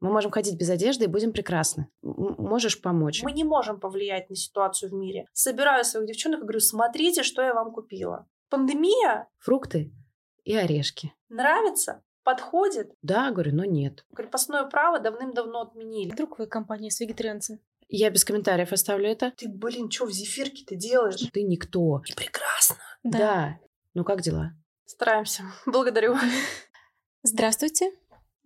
Мы можем ходить без одежды и будем прекрасны. М- можешь помочь. Мы не можем повлиять на ситуацию в мире. Собираю своих девчонок и говорю, смотрите, что я вам купила. Пандемия? Фрукты и орешки. Нравится? Подходит? Да, говорю, но нет. Крепостное право давным-давно отменили. Вдруг вы компания с вегетарианцами? Я без комментариев оставлю это. Ты, блин, что в зефирке ты делаешь? Ты никто. И прекрасно. Да. да. Ну как дела? Стараемся. Благодарю. Здравствуйте.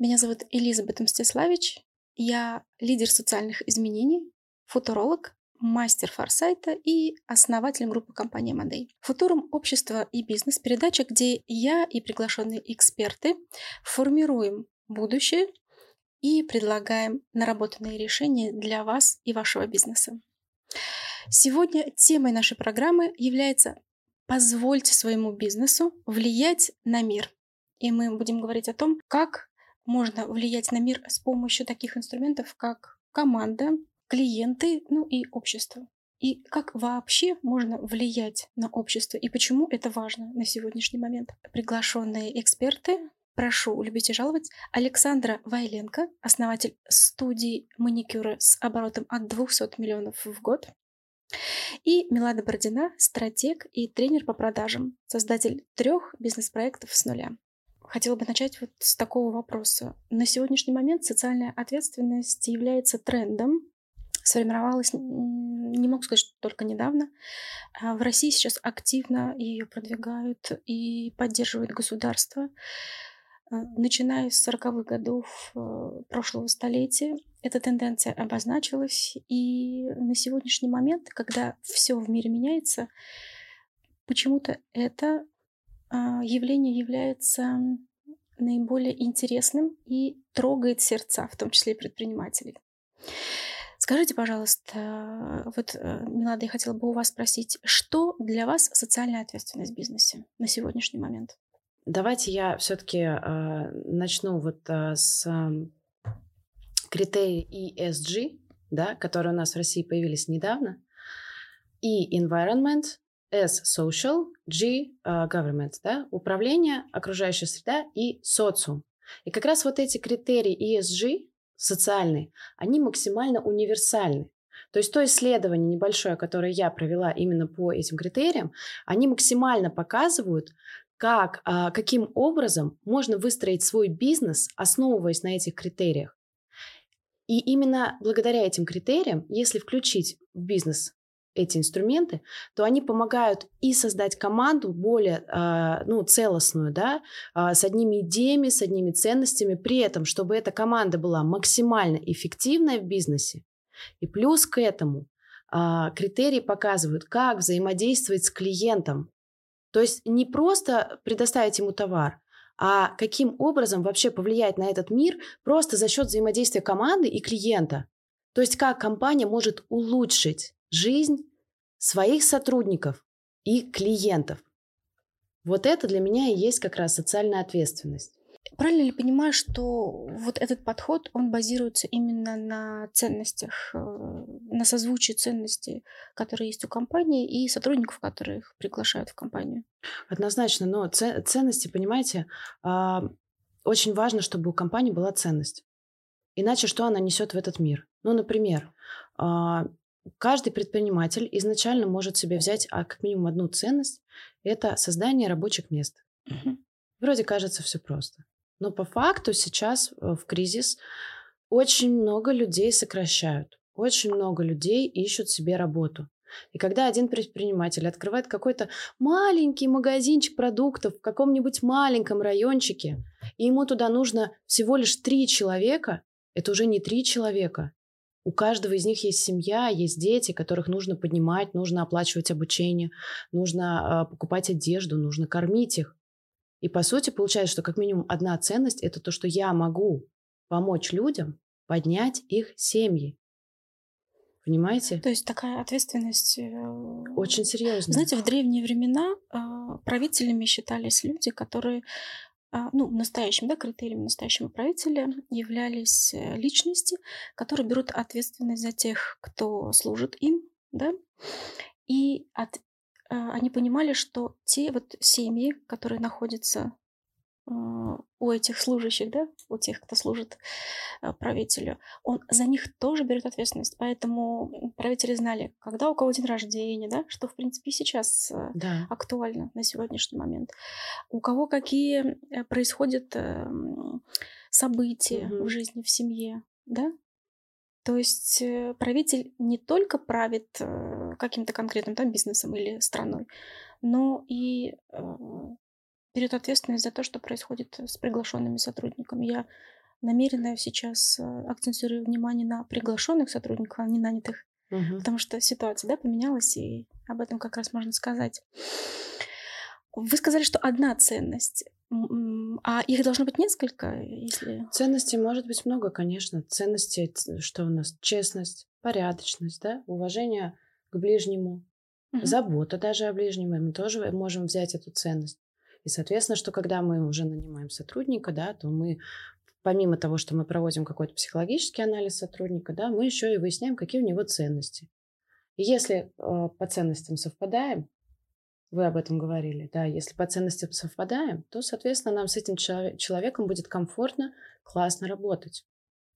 Меня зовут Элизабет Мстиславич. Я лидер социальных изменений, футуролог, мастер форсайта и основатель группы компании Модей. Футурум общество и бизнес – передача, где я и приглашенные эксперты формируем будущее и предлагаем наработанные решения для вас и вашего бизнеса. Сегодня темой нашей программы является «Позвольте своему бизнесу влиять на мир». И мы будем говорить о том, как можно влиять на мир с помощью таких инструментов, как команда, клиенты, ну и общество. И как вообще можно влиять на общество и почему это важно на сегодняшний момент. Приглашенные эксперты, прошу любить и жаловать, Александра Вайленко, основатель студии маникюра с оборотом от 200 миллионов в год, и Милада Бородина, стратег и тренер по продажам, создатель трех бизнес-проектов с нуля. Хотела бы начать вот с такого вопроса. На сегодняшний момент социальная ответственность является трендом, сформировалась, не могу сказать, что только недавно. А в России сейчас активно ее продвигают и поддерживает государство. А, начиная с 40-х годов э, прошлого столетия эта тенденция обозначилась, и на сегодняшний момент, когда все в мире меняется, почему-то это а, явление является наиболее интересным и трогает сердца, в том числе и предпринимателей. Скажите, пожалуйста, вот, э, Милада, я хотела бы у вас спросить, что для вас социальная ответственность в бизнесе на сегодняшний момент? Давайте я все-таки э, начну вот э, с э, критерий ESG, да, которые у нас в России появились недавно. E – environment, S – social, G uh, – government, да, управление, окружающая среда и социум. И как раз вот эти критерии ESG, социальные, они максимально универсальны. То есть то исследование небольшое, которое я провела именно по этим критериям, они максимально показывают, как, а, каким образом можно выстроить свой бизнес, основываясь на этих критериях. И именно благодаря этим критериям, если включить в бизнес эти инструменты, то они помогают и создать команду более э, ну, целостную, да, э, с одними идеями, с одними ценностями, при этом, чтобы эта команда была максимально эффективной в бизнесе. И плюс к этому э, критерии показывают, как взаимодействовать с клиентом. То есть не просто предоставить ему товар, а каким образом вообще повлиять на этот мир просто за счет взаимодействия команды и клиента. То есть как компания может улучшить жизнь своих сотрудников и клиентов. Вот это для меня и есть как раз социальная ответственность. Правильно ли понимаю, что вот этот подход, он базируется именно на ценностях, э, на созвучии ценностей, которые есть у компании и сотрудников, которых приглашают в компанию? Однозначно, но ценности, понимаете, а, очень важно, чтобы у компании была ценность. Иначе что она несет в этот мир? Ну, например, а, Каждый предприниматель изначально может себе взять а, как минимум одну ценность – это создание рабочих мест. Угу. Вроде кажется все просто. Но по факту сейчас э, в кризис очень много людей сокращают. Очень много людей ищут себе работу. И когда один предприниматель открывает какой-то маленький магазинчик продуктов в каком-нибудь маленьком райончике, и ему туда нужно всего лишь три человека, это уже не три человека, у каждого из них есть семья, есть дети, которых нужно поднимать, нужно оплачивать обучение, нужно э, покупать одежду, нужно кормить их. И по сути получается, что как минимум одна ценность – это то, что я могу помочь людям поднять их семьи. Понимаете? То есть такая ответственность... Э, Очень серьезная. Знаете, в древние времена э, правителями считались люди, которые а, ну, настоящим, да, критерием настоящего правителя являлись э, личности, которые берут ответственность за тех, кто служит им, да, и от, а, они понимали, что те вот семьи, которые находятся у этих служащих, да, у тех, кто служит э, правителю, он за них тоже берет ответственность. Поэтому правители знали, когда у кого день рождения, да, что, в принципе, сейчас э, да. актуально на сегодняшний момент. У кого какие э, происходят эм, события угу. в жизни, в семье, да. То есть правитель не только правит каким-то конкретным там бизнесом или страной, но и берет ответственность за то, что происходит с приглашенными сотрудниками. Я намеренно сейчас э, акцентирую внимание на приглашенных сотрудников, а не нанятых, угу. потому что ситуация да, поменялась, и об этом как раз можно сказать. Вы сказали, что одна ценность, а их должно быть несколько, если... Ценностей может быть много, конечно. Ценности, что у нас? Честность, порядочность, да, уважение к ближнему, угу. забота даже о ближнем. Мы тоже можем взять эту ценность. И, соответственно, что когда мы уже нанимаем сотрудника, да, то мы помимо того, что мы проводим какой-то психологический анализ сотрудника, да, мы еще и выясняем, какие у него ценности. И если э, по ценностям совпадаем, вы об этом говорили, да, если по ценностям совпадаем, то, соответственно, нам с этим человеком будет комфортно, классно работать.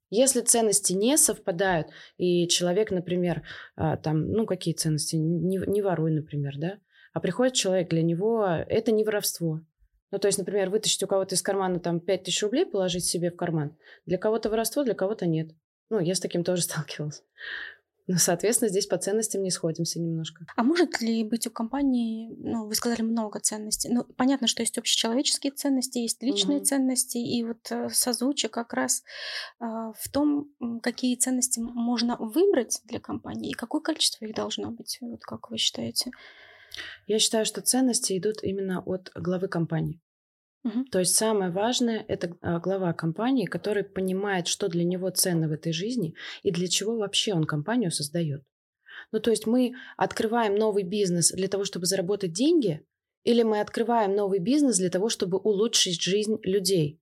Если ценности не совпадают, и человек, например, э, там, ну, какие ценности, не, не воруй, например, да, а приходит человек, для него это не воровство. Ну, то есть, например, вытащить у кого-то из кармана там 5000 рублей, положить себе в карман. Для кого-то воровство, для кого-то нет. Ну, я с таким тоже сталкивалась. Ну, соответственно, здесь по ценностям не сходимся немножко. А может ли быть у компании, ну, вы сказали много ценностей, ну, понятно, что есть общечеловеческие ценности, есть личные угу. ценности, и вот э, созвучие как раз э, в том, какие ценности можно выбрать для компании и какое количество их должно быть, вот как вы считаете? Я считаю, что ценности идут именно от главы компании. Угу. То есть самое важное – это а, глава компании, который понимает, что для него ценно в этой жизни и для чего вообще он компанию создает. Ну, то есть мы открываем новый бизнес для того, чтобы заработать деньги, или мы открываем новый бизнес для того, чтобы улучшить жизнь людей.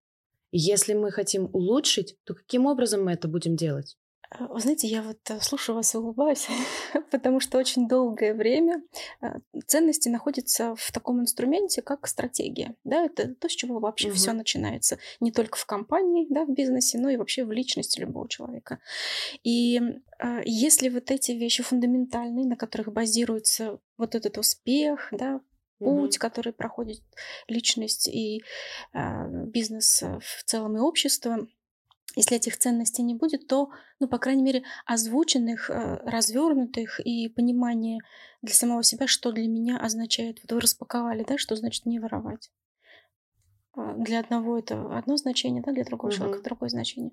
Если мы хотим улучшить, то каким образом мы это будем делать? Э, вы знаете, я вот э, слушаю вас и улыбаюсь, потому что очень долгое время э, ценности находятся в таком инструменте, как стратегия. Да, это то, с чего вообще угу. все начинается. Не только в компании, да, в бизнесе, но и вообще в личности любого человека. И если вот эти вещи фундаментальные, на которых базируется вот этот успех, да, путь, угу. который проходит личность и бизнес в целом и общество, если этих ценностей не будет, то, ну, по крайней мере, озвученных, э, развернутых и понимание для самого себя, что для меня означает. Вот вы распаковали, да, что значит не воровать. А, для одного это одно значение, да, для другого угу. человека другое значение.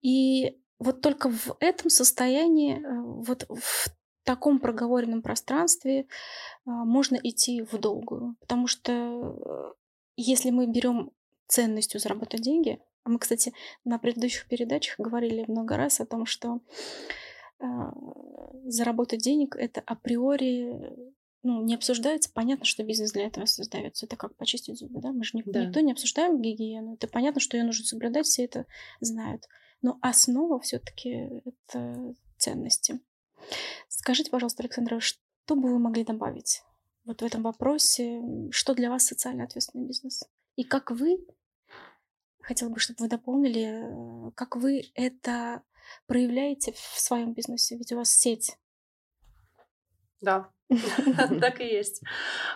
И вот только в этом состоянии, э, вот в таком проговоренном пространстве а, можно идти в долгую. Потому что э, если мы берем ценностью заработать деньги, мы, кстати, на предыдущих передачах говорили много раз о том, что э, заработать денег это априори ну, не обсуждается. Понятно, что бизнес для этого создается. Это как почистить зубы, да? Мы же не, да. никто не обсуждаем гигиену. Это понятно, что ее нужно соблюдать, все это знают. Но основа все-таки это ценности. Скажите, пожалуйста, Александра, что бы вы могли добавить вот в этом вопросе? Что для вас социально ответственный бизнес? И как вы хотела бы, чтобы вы дополнили, э, как вы это проявляете в своем бизнесе, ведь у вас сеть. Да, так и есть.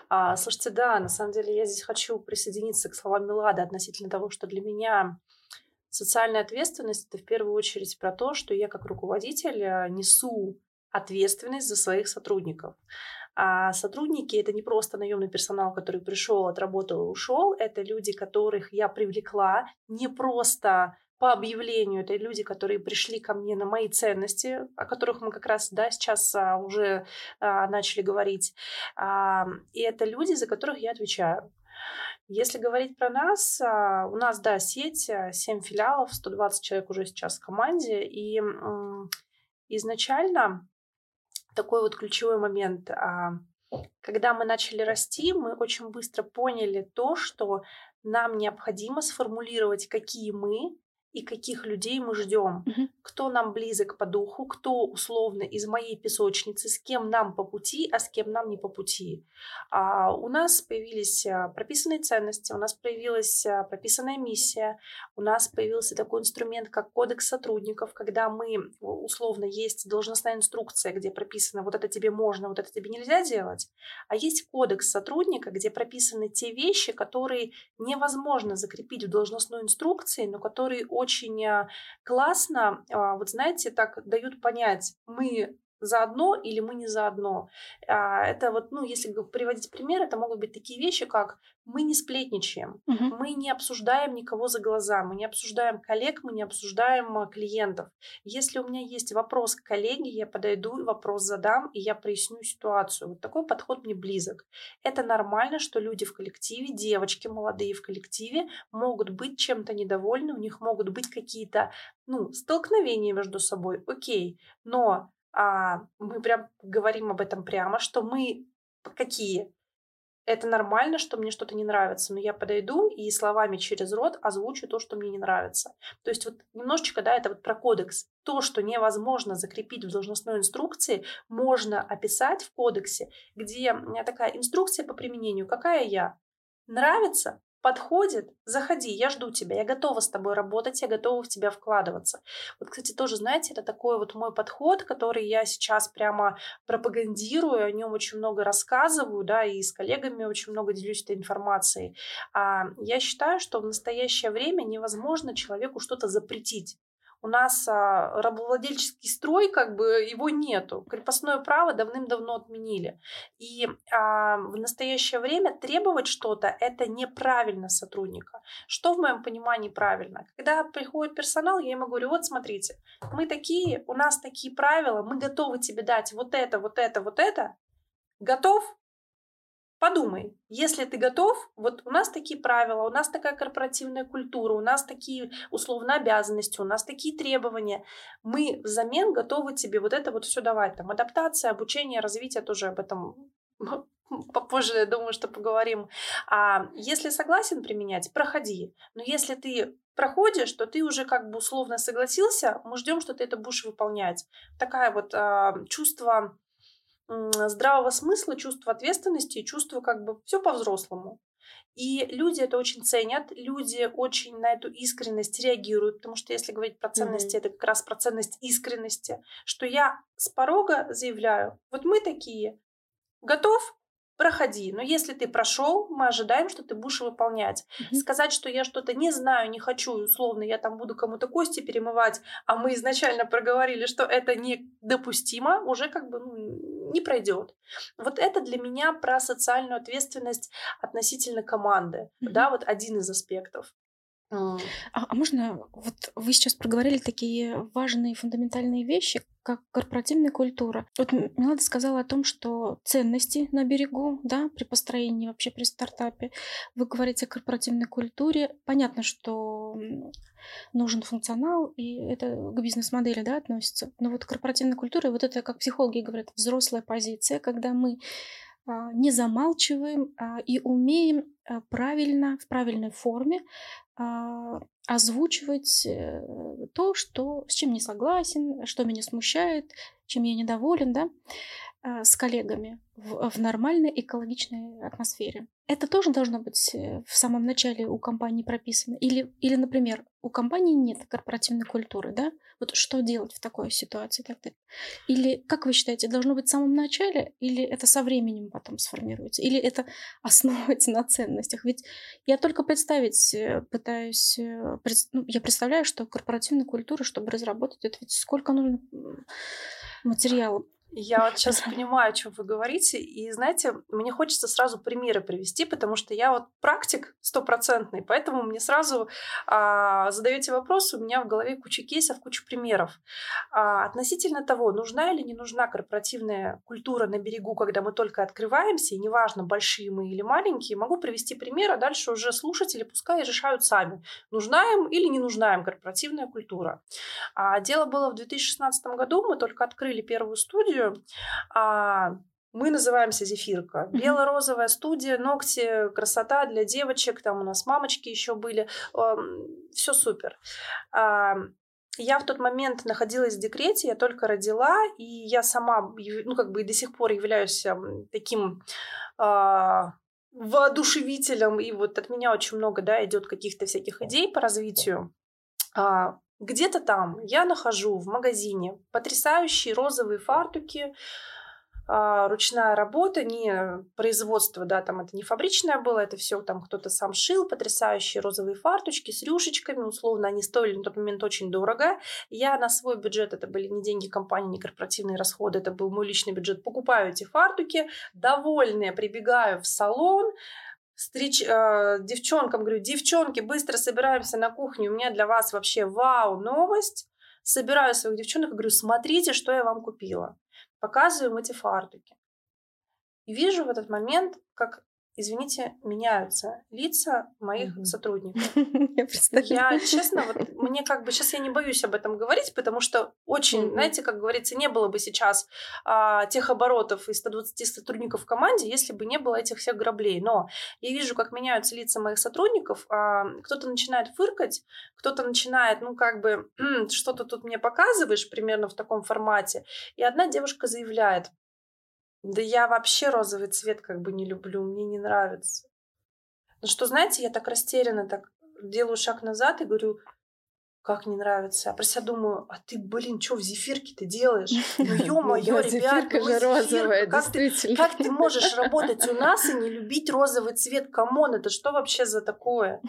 А, слушайте, да, на самом деле я здесь хочу присоединиться к словам Милады относительно того, что для меня социальная ответственность это в первую очередь про то, что я как руководитель э, несу ответственность за своих сотрудников. А сотрудники это не просто наемный персонал, который пришел, отработал и ушел. Это люди, которых я привлекла не просто по объявлению. Это люди, которые пришли ко мне на мои ценности, о которых мы как раз да, сейчас а, уже а, начали говорить. А, и это люди, за которых я отвечаю. Если говорить про нас, а, у нас, да, сеть, 7 филиалов, 120 человек уже сейчас в команде, и изначально такой вот ключевой момент. А, когда мы начали расти, мы очень быстро поняли то, что нам необходимо сформулировать, какие мы и каких людей мы ждем, Мгм. кто нам близок по духу, кто условно из моей песочницы, с кем нам по пути, а с кем нам не по пути. А, у нас появились а, прописанные ценности, у нас появилась а, прописанная миссия, у нас появился такой инструмент, как кодекс сотрудников, когда мы, условно, есть должностная инструкция, где прописано, вот это тебе можно, вот это тебе нельзя делать, а есть кодекс сотрудника, где прописаны те вещи, которые невозможно закрепить в должностной инструкции, но которые очень а, классно, а, вот знаете, так дают понять, мы заодно или мы не заодно. А, Это вот, ну, если приводить пример, это могут быть такие вещи, как мы не сплетничаем, Мгм. мы не обсуждаем никого за глаза, мы не обсуждаем коллег, мы не обсуждаем а, клиентов. Если у меня есть вопрос к коллеге, я подойду, и вопрос задам, и я проясню ситуацию. Вот такой подход мне близок. Это нормально, что люди в коллективе, девочки молодые в коллективе могут быть чем-то недовольны, у них могут быть какие-то, ну, столкновения между собой, окей, но мы прям говорим об этом прямо, что мы какие? Это нормально, что мне что-то не нравится, но я подойду и словами через рот озвучу то, что мне не нравится. То есть вот немножечко, да, это вот про кодекс. То, что невозможно закрепить в должностной инструкции, можно описать в кодексе, где такая инструкция по применению. Какая я? Нравится? Подходит? Заходи, я жду тебя, я готова с тобой работать, я готова в тебя вкладываться. Вот, кстати, тоже, знаете, это такой вот мой подход, который я сейчас прямо пропагандирую, о нем очень много рассказываю, да, и с коллегами очень много делюсь этой информацией. А, я считаю, что в настоящее время невозможно человеку что-то запретить. У нас а, рабовладельческий строй, как бы его нету. Крепостное право давным-давно отменили. И а, в настоящее время требовать что-то это неправильно сотрудника. Что в моем понимании правильно? Когда приходит персонал, я ему говорю: вот смотрите, мы такие, у нас такие правила, мы готовы тебе дать вот это, вот это, вот это. Готов? Подумай, если ты готов, вот у нас такие правила, у нас такая корпоративная культура, у нас такие условно обязанности, у нас такие требования. Мы взамен готовы тебе вот это вот все давать. Там адаптация, обучение, развитие, тоже об этом попозже, я думаю, что поговорим. А если согласен применять, проходи. Но если ты проходишь, то ты уже как бы условно согласился, мы ждем, что ты это будешь выполнять. Такая вот а, чувство здравого смысла, чувство ответственности и чувство как бы все по-взрослому. И люди это очень ценят, люди очень на эту искренность реагируют, потому что если говорить про ценности, Мгм. это как раз про ценность искренности, что я с порога заявляю, вот мы такие, готов? Проходи. Но если ты прошел, мы ожидаем, что ты будешь выполнять. Мгм. Сказать, что я что-то не знаю, не хочу, и условно, я там буду кому-то кости перемывать, а мы изначально проговорили, что это недопустимо, уже как бы ну, не пройдет. Вот это для меня про социальную ответственность относительно команды. Мгм. Да, вот один из аспектов. А, а можно, вот вы сейчас проговорили такие важные фундаментальные вещи, как корпоративная культура. Вот Милада сказала о том, что ценности на берегу, да, при построении вообще при стартапе. Вы говорите о корпоративной культуре. Понятно, что нужен функционал, и это к бизнес-модели, да, относится. Но вот корпоративная культура, вот это, как психологи говорят, взрослая позиция, когда мы а, не замалчиваем а, и умеем а, правильно, в правильной форме а, озвучивать э, то, что, с чем не согласен, что меня смущает, чем я недоволен, да, а, с коллегами в, в нормальной экологичной атмосфере. Это тоже должно быть э, в самом начале у компании прописано. Или, или, например, у компании нет корпоративной культуры, да? Вот что делать в такой ситуации тогда? Или, как вы считаете, должно быть в самом начале, или это со временем потом сформируется? Или это основывается на ценностях? Ведь я только представить э, пытаюсь, э, ну, я представляю, что корпоративная культура, чтобы разработать, это ведь сколько нужно м, материала. Я вот сейчас понимаю, о чем вы говорите, и знаете, мне хочется сразу примеры привести, потому что я вот практик стопроцентный, поэтому мне сразу а, задаете вопрос, у меня в голове куча кейсов, куча примеров. А, относительно того, нужна или не нужна корпоративная культура на берегу, когда мы только открываемся, и неважно, большие мы или маленькие, могу привести пример, а дальше уже слушатели пускай решают сами, нужна им или не нужна им корпоративная культура. А, дело было в 2016 году, мы только открыли первую студию, а, Мы называемся Зефирка. Бело-розовая студия, ногти, красота для девочек. Там у нас мамочки еще были. Все супер. Я в тот момент находилась в декрете, я только родила, и я сама, ну, как бы и до сих пор являюсь таким а, воодушевителем, и вот от меня очень много, да, идет каких-то всяких идей по развитию. Где-то там я нахожу в магазине потрясающие розовые фартуки, а, ручная работа, не производство, да, там это не фабричное было, это все там кто-то сам шил, потрясающие розовые фарточки с рюшечками, условно, они стоили на тот момент очень дорого. Я на свой бюджет, это были не деньги компании, не корпоративные расходы, это был мой личный бюджет, покупаю эти фартуки, довольная, прибегаю в салон, встреч, э, девчонкам говорю, девчонки, быстро собираемся на кухню, у меня для вас вообще вау, новость. Собираю своих девчонок и говорю, смотрите, что я вам купила показываем эти фартуки. И вижу в этот момент, как, извините, меняются лица моих mm-hmm. сотрудников. я, я, честно, вот мне как бы сейчас я не боюсь об этом говорить, потому что очень, mm-hmm. знаете, как говорится, не было бы сейчас а, тех оборотов и 120 сотрудников в команде, если бы не было этих всех граблей. Но я вижу, как меняются лица моих сотрудников. А, кто-то начинает фыркать, кто-то начинает, ну, как бы, что-то тут мне показываешь, примерно в таком формате. И одна девушка заявляет, да я вообще розовый цвет как бы не люблю, мне не нравится. Ну что, знаете, я так растеряна, так делаю шаг назад и говорю, как не нравится. А про себя думаю, а ты, блин, что в зефирке ты делаешь? Ну, ё-моё, ребят, зефирка же розовая, как ты, как ты можешь работать у нас и не любить розовый цвет? Come on, это что вообще за такое?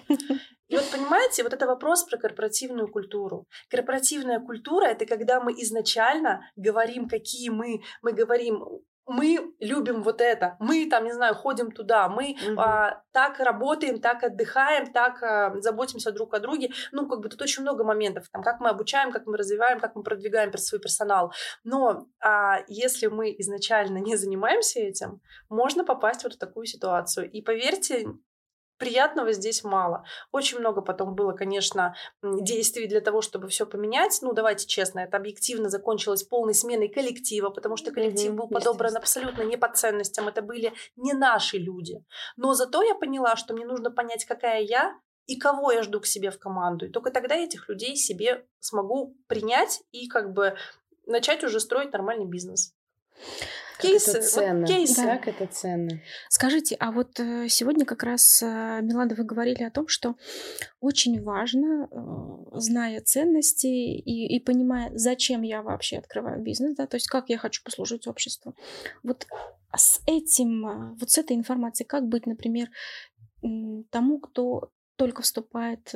И вот понимаете, вот это вопрос про корпоративную культуру. Корпоративная культура — это когда мы изначально говорим, какие мы, мы говорим, мы любим вот это, мы там, не знаю, ходим туда, мы угу. а, так работаем, так отдыхаем, так а, заботимся друг о друге. Ну, как бы тут очень много моментов, там, как мы обучаем, как мы развиваем, как мы продвигаем свой персонал. Но а, если мы изначально не занимаемся этим, можно попасть вот в такую ситуацию. И поверьте, приятного здесь мало. Очень много потом было, конечно, действий для того, чтобы все поменять. Ну, давайте честно, это объективно закончилось полной сменой коллектива, потому что коллектив был подобран абсолютно не по ценностям. Это были не наши люди. Но зато я поняла, что мне нужно понять, какая я, и кого я жду к себе в команду. И только тогда этих людей себе смогу принять и как бы начать уже строить нормальный бизнес. Кейсы, это ценно. Вот кейсы. Да. Как это ценно. Скажите, а вот э, сегодня как раз, э, Милада, вы говорили о том, что очень важно, э, зная ценности и, и понимая, зачем я вообще открываю бизнес, да, то есть как я хочу послужить обществу. Вот с этим, вот с этой информацией, как быть, например, тому, кто только вступает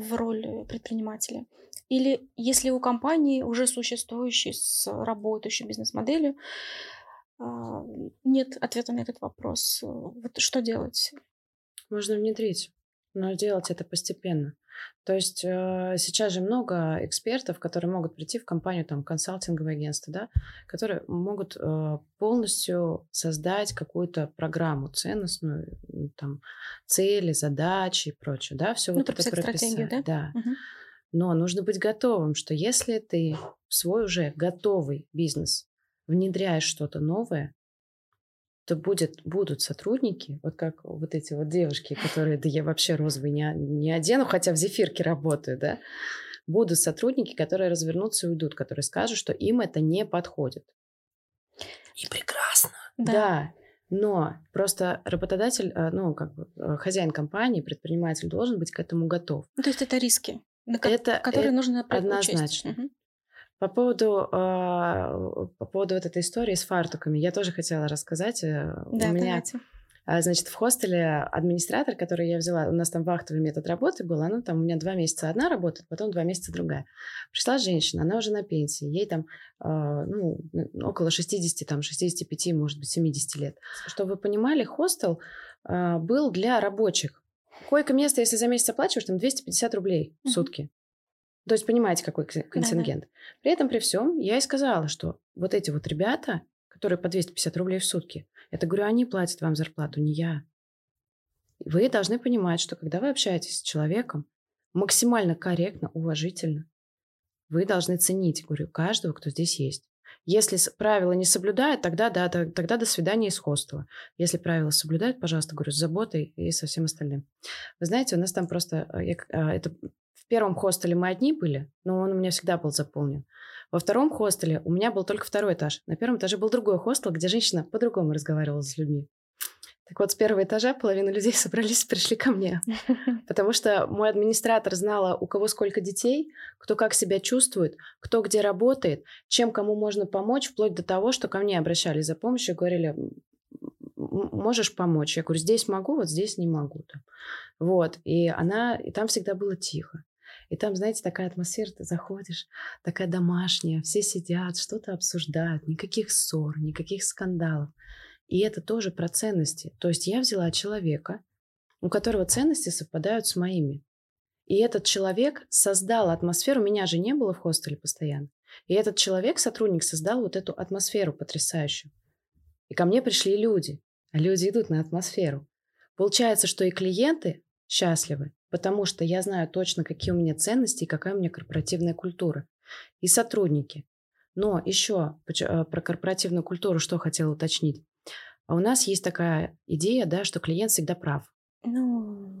в роль предпринимателя. Или если у компании уже существующей с работающей бизнес-моделью а, нет ответа на этот вопрос, вот что делать? Можно внедрить, но делать это постепенно. То есть э, сейчас же много экспертов, которые могут прийти в компанию, там, консалтинговое агентство, да, которые могут э, полностью создать какую-то программу ценностную, там, цели, задачи и прочее, да, все ну, вот это прописать. да? Да. Угу. Но нужно быть готовым, что если ты в свой уже готовый бизнес внедряешь что-то новое, то будет, будут сотрудники, вот как вот эти вот девушки, которые, да я вообще розовый не, не одену, хотя в зефирке работаю, да, будут сотрудники, которые развернутся и уйдут, которые скажут, что им это не подходит. И прекрасно. Да. да. Но просто работодатель, э, ну, как бы э, хозяин компании, предприниматель должен быть к этому готов. Ну, то есть это риски, на это, которые это нужно однозначно. Угу. По поводу, э, по поводу вот этой истории с фартуками, я тоже хотела рассказать. Э, да, у меня, давайте. значит, в хостеле администратор, который я взяла, у нас там вахтовый метод работы был, она там у меня два месяца одна работает, потом два месяца другая. Пришла женщина, она уже на пенсии, ей там, э, ну, около 60, там, 65, может быть, 70 лет. Чтобы вы понимали, хостел был для рабочих. Койко-место, если за месяц оплачиваешь, там 250 рублей в сутки. То есть понимаете, какой контингент. Да-да. При этом, при всем, я и сказала, что вот эти вот ребята, которые по 250 рублей в сутки, это, говорю, они платят вам зарплату, не я. Вы должны понимать, что когда вы общаетесь с человеком, максимально корректно, уважительно, вы должны ценить, говорю, каждого, кто здесь есть. Если правила не соблюдают, тогда да, тогда до свидания из хостела. Если правила соблюдают, пожалуйста, говорю, с заботой и со всем остальным. Вы знаете, у нас там просто... Э, я, а, это в первом хостеле мы одни были, но он у меня всегда был заполнен. Во втором хостеле у меня был только второй этаж. На первом этаже был другой хостел, где женщина по-другому разговаривала с людьми. Так вот, с первого этажа половина людей собрались и пришли ко мне. Потому что мой администратор знала, у кого сколько детей, кто как себя чувствует, кто где работает, чем кому можно помочь, вплоть до того, что ко мне обращались за помощью и говорили, можешь помочь? Я говорю, здесь могу, вот здесь не могу. Вот. И она, и там всегда было тихо. И там, знаете, такая атмосфера, ты заходишь, такая домашняя, все сидят, что-то обсуждают, никаких ссор, никаких скандалов. И это тоже про ценности. То есть я взяла человека, у которого ценности совпадают с моими. И этот человек создал атмосферу, меня же не было в хостеле постоянно. И этот человек, сотрудник, создал вот эту атмосферу потрясающую. И ко мне пришли люди, а люди идут на атмосферу. Получается, что и клиенты счастливы, потому что я знаю точно, какие у меня ценности и какая у меня корпоративная культура. И сотрудники. Но еще э, про корпоративную культуру что хотела уточнить. А у нас есть такая идея, да, что клиент всегда прав. Ну,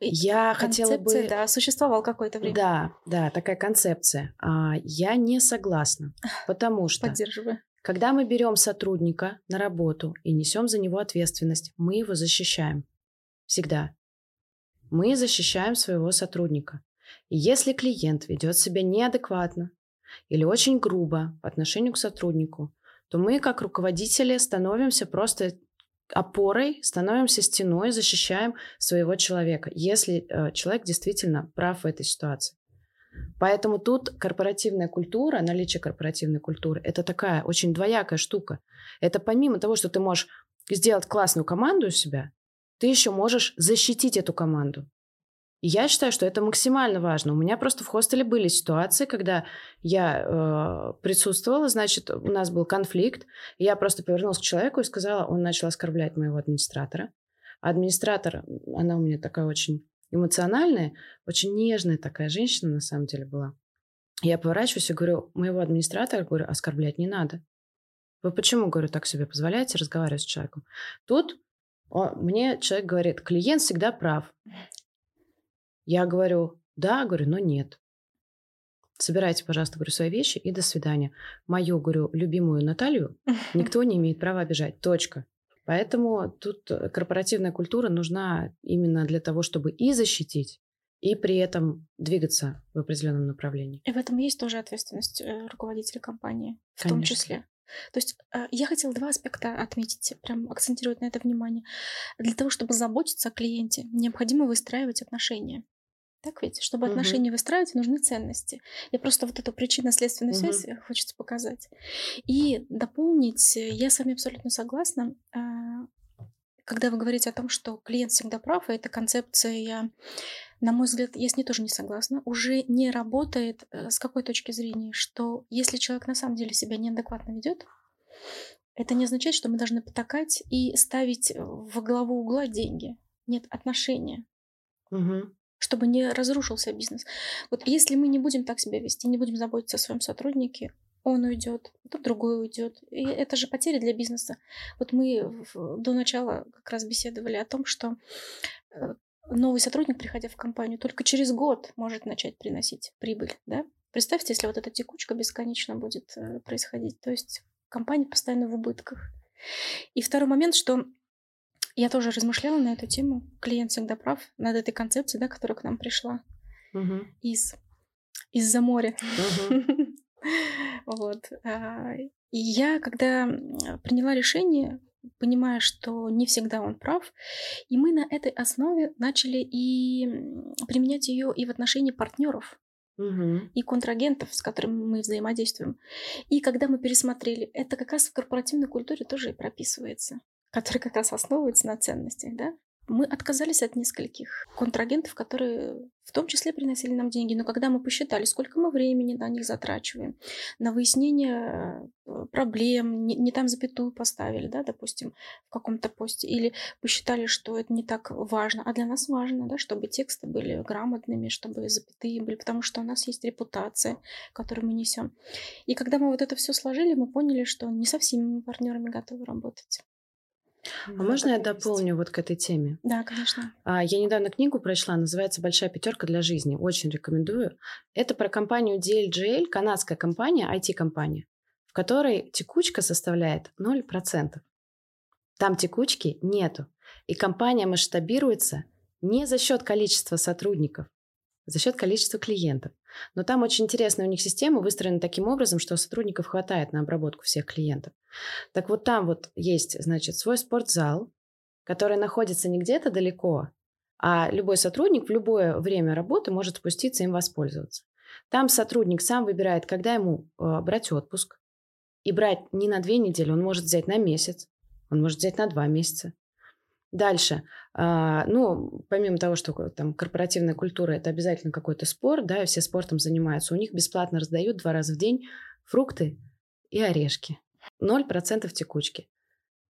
я хотела бы... Да, существовал какое-то время. Да, да, такая концепция. А, я не согласна, потому что... Поддерживаю. Когда мы берем сотрудника на работу и несем за него ответственность, мы его защищаем. Всегда. Мы защищаем своего сотрудника. И если клиент ведет себя неадекватно или очень грубо по отношению к сотруднику, то мы, как руководители, становимся просто опорой, становимся стеной, защищаем своего человека, если э, человек действительно прав в этой ситуации. Поэтому тут корпоративная культура, наличие корпоративной культуры, это такая очень двоякая штука. Это помимо того, что ты можешь сделать классную команду у себя, ты еще можешь защитить эту команду. И я считаю, что это максимально важно. У меня просто в хостеле были ситуации, когда я э, присутствовала, значит, у нас был конфликт, я просто повернулась к человеку и сказала, он начал оскорблять моего администратора. А администратор, она у меня такая очень эмоциональная, очень нежная такая женщина на самом деле была. Я поворачиваюсь и говорю, моего администратора, говорю, оскорблять не надо. Вы почему, говорю, так себе позволяете разговаривать с человеком? Тут мне человек говорит, клиент всегда прав. Я говорю, да, говорю, но нет. Собирайте, пожалуйста, говорю, свои вещи и до свидания. Мою, говорю, любимую Наталью никто не имеет права обижать. Точка. Поэтому тут э, корпоративная культура нужна именно для того, чтобы и защитить, и при этом двигаться в определенном направлении. И в этом есть тоже ответственность э, руководителя компании, в Конечно. том числе. То есть э, я хотела два аспекта отметить, прям акцентировать на это внимание. Для того, чтобы заботиться о клиенте, необходимо выстраивать отношения. Так ведь? Чтобы угу. отношения выстраивать, нужны ценности. И просто вот эту причинно-следственную угу. связь хочется показать. И дополнить, я с вами абсолютно согласна. Когда вы говорите о том, что клиент всегда прав, и эта концепция, на мой взгляд, я с ней тоже не согласна, уже не работает э, с какой точки зрения, что если человек на самом деле себя неадекватно ведет, это не означает, что мы должны потакать и ставить во главу угла деньги. Нет, отношения. Угу чтобы не разрушился бизнес. Вот если мы не будем так себя вести, не будем заботиться о своем сотруднике, он уйдет, то другой уйдет. И это же потеря для бизнеса. Вот мы до начала как раз беседовали о том, что э, новый сотрудник, приходя в компанию, только через год может начать приносить прибыль. Да? Представьте, если вот эта текучка бесконечно будет э, происходить. То есть компания постоянно в убытках. И второй момент, что я тоже размышляла на эту тему. Клиент всегда прав над этой концепцией, да, которая к нам пришла угу. из из-за моря. Угу. Вот. А, и я, когда приняла решение, понимая, что не всегда он прав, и мы на этой основе начали и применять ее и в отношении партнеров, угу. и контрагентов, с которыми мы взаимодействуем. И когда мы пересмотрели, это как раз в корпоративной культуре тоже и прописывается который как раз основывается на ценностях, да? Мы отказались от нескольких контрагентов, которые в том числе приносили нам деньги. Но когда мы посчитали, сколько мы времени на них затрачиваем, на выяснение э, проблем, не, не там запятую поставили, да, допустим, в каком-то посте, или посчитали, что это не так важно, а для нас важно, да, чтобы тексты были грамотными, чтобы запятые были, потому что у нас есть репутация, которую мы несем. И когда мы вот это все сложили, мы поняли, что не со всеми партнерами готовы работать. А можно я дополню есть. вот к этой теме? Да, конечно. А, я недавно книгу прочла, называется «Большая пятерка для жизни». Очень рекомендую. Это про компанию DLGL, канадская компания, IT-компания, в которой текучка составляет 0%. Там текучки нету. И компания масштабируется не за счет количества сотрудников, а за счет количества клиентов. Но там очень интересная у них система выстроена таким образом, что сотрудников хватает на обработку всех клиентов. Так вот там вот есть, значит, свой спортзал, который находится не где-то далеко, а любой сотрудник в любое время работы может спуститься им воспользоваться. Там сотрудник сам выбирает, когда ему э, брать отпуск. И брать не на две недели, он может взять на месяц, он может взять на два месяца. Дальше. А, ну, помимо того, что там корпоративная культура – это обязательно какой-то спорт, да, все спортом занимаются, у них бесплатно раздают два раза в день фрукты и орешки. Ноль процентов текучки.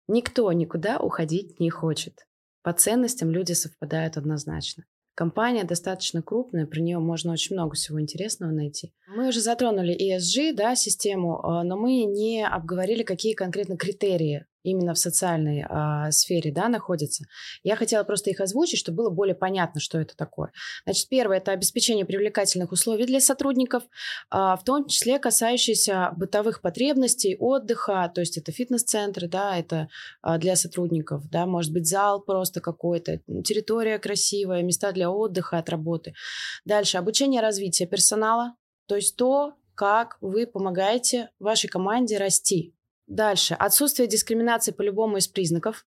Никто никуда уходить не хочет. По ценностям люди совпадают однозначно. Компания достаточно крупная, про нее можно очень много всего интересного найти. Мы уже затронули ESG, да, систему, а, но мы не обговорили, какие конкретно критерии именно в социальной э, сфере да, находятся. Я хотела просто их озвучить, чтобы было более понятно, что это такое. Значит, первое – это обеспечение привлекательных условий для сотрудников, э, в том числе касающиеся бытовых потребностей, отдыха, то есть это фитнес-центры, да, это э, для сотрудников, да, может быть зал просто какой-то, территория красивая, места для отдыха от работы. Дальше обучение развития персонала, то есть то, как вы помогаете вашей команде расти, Дальше. Отсутствие дискриминации по любому из признаков.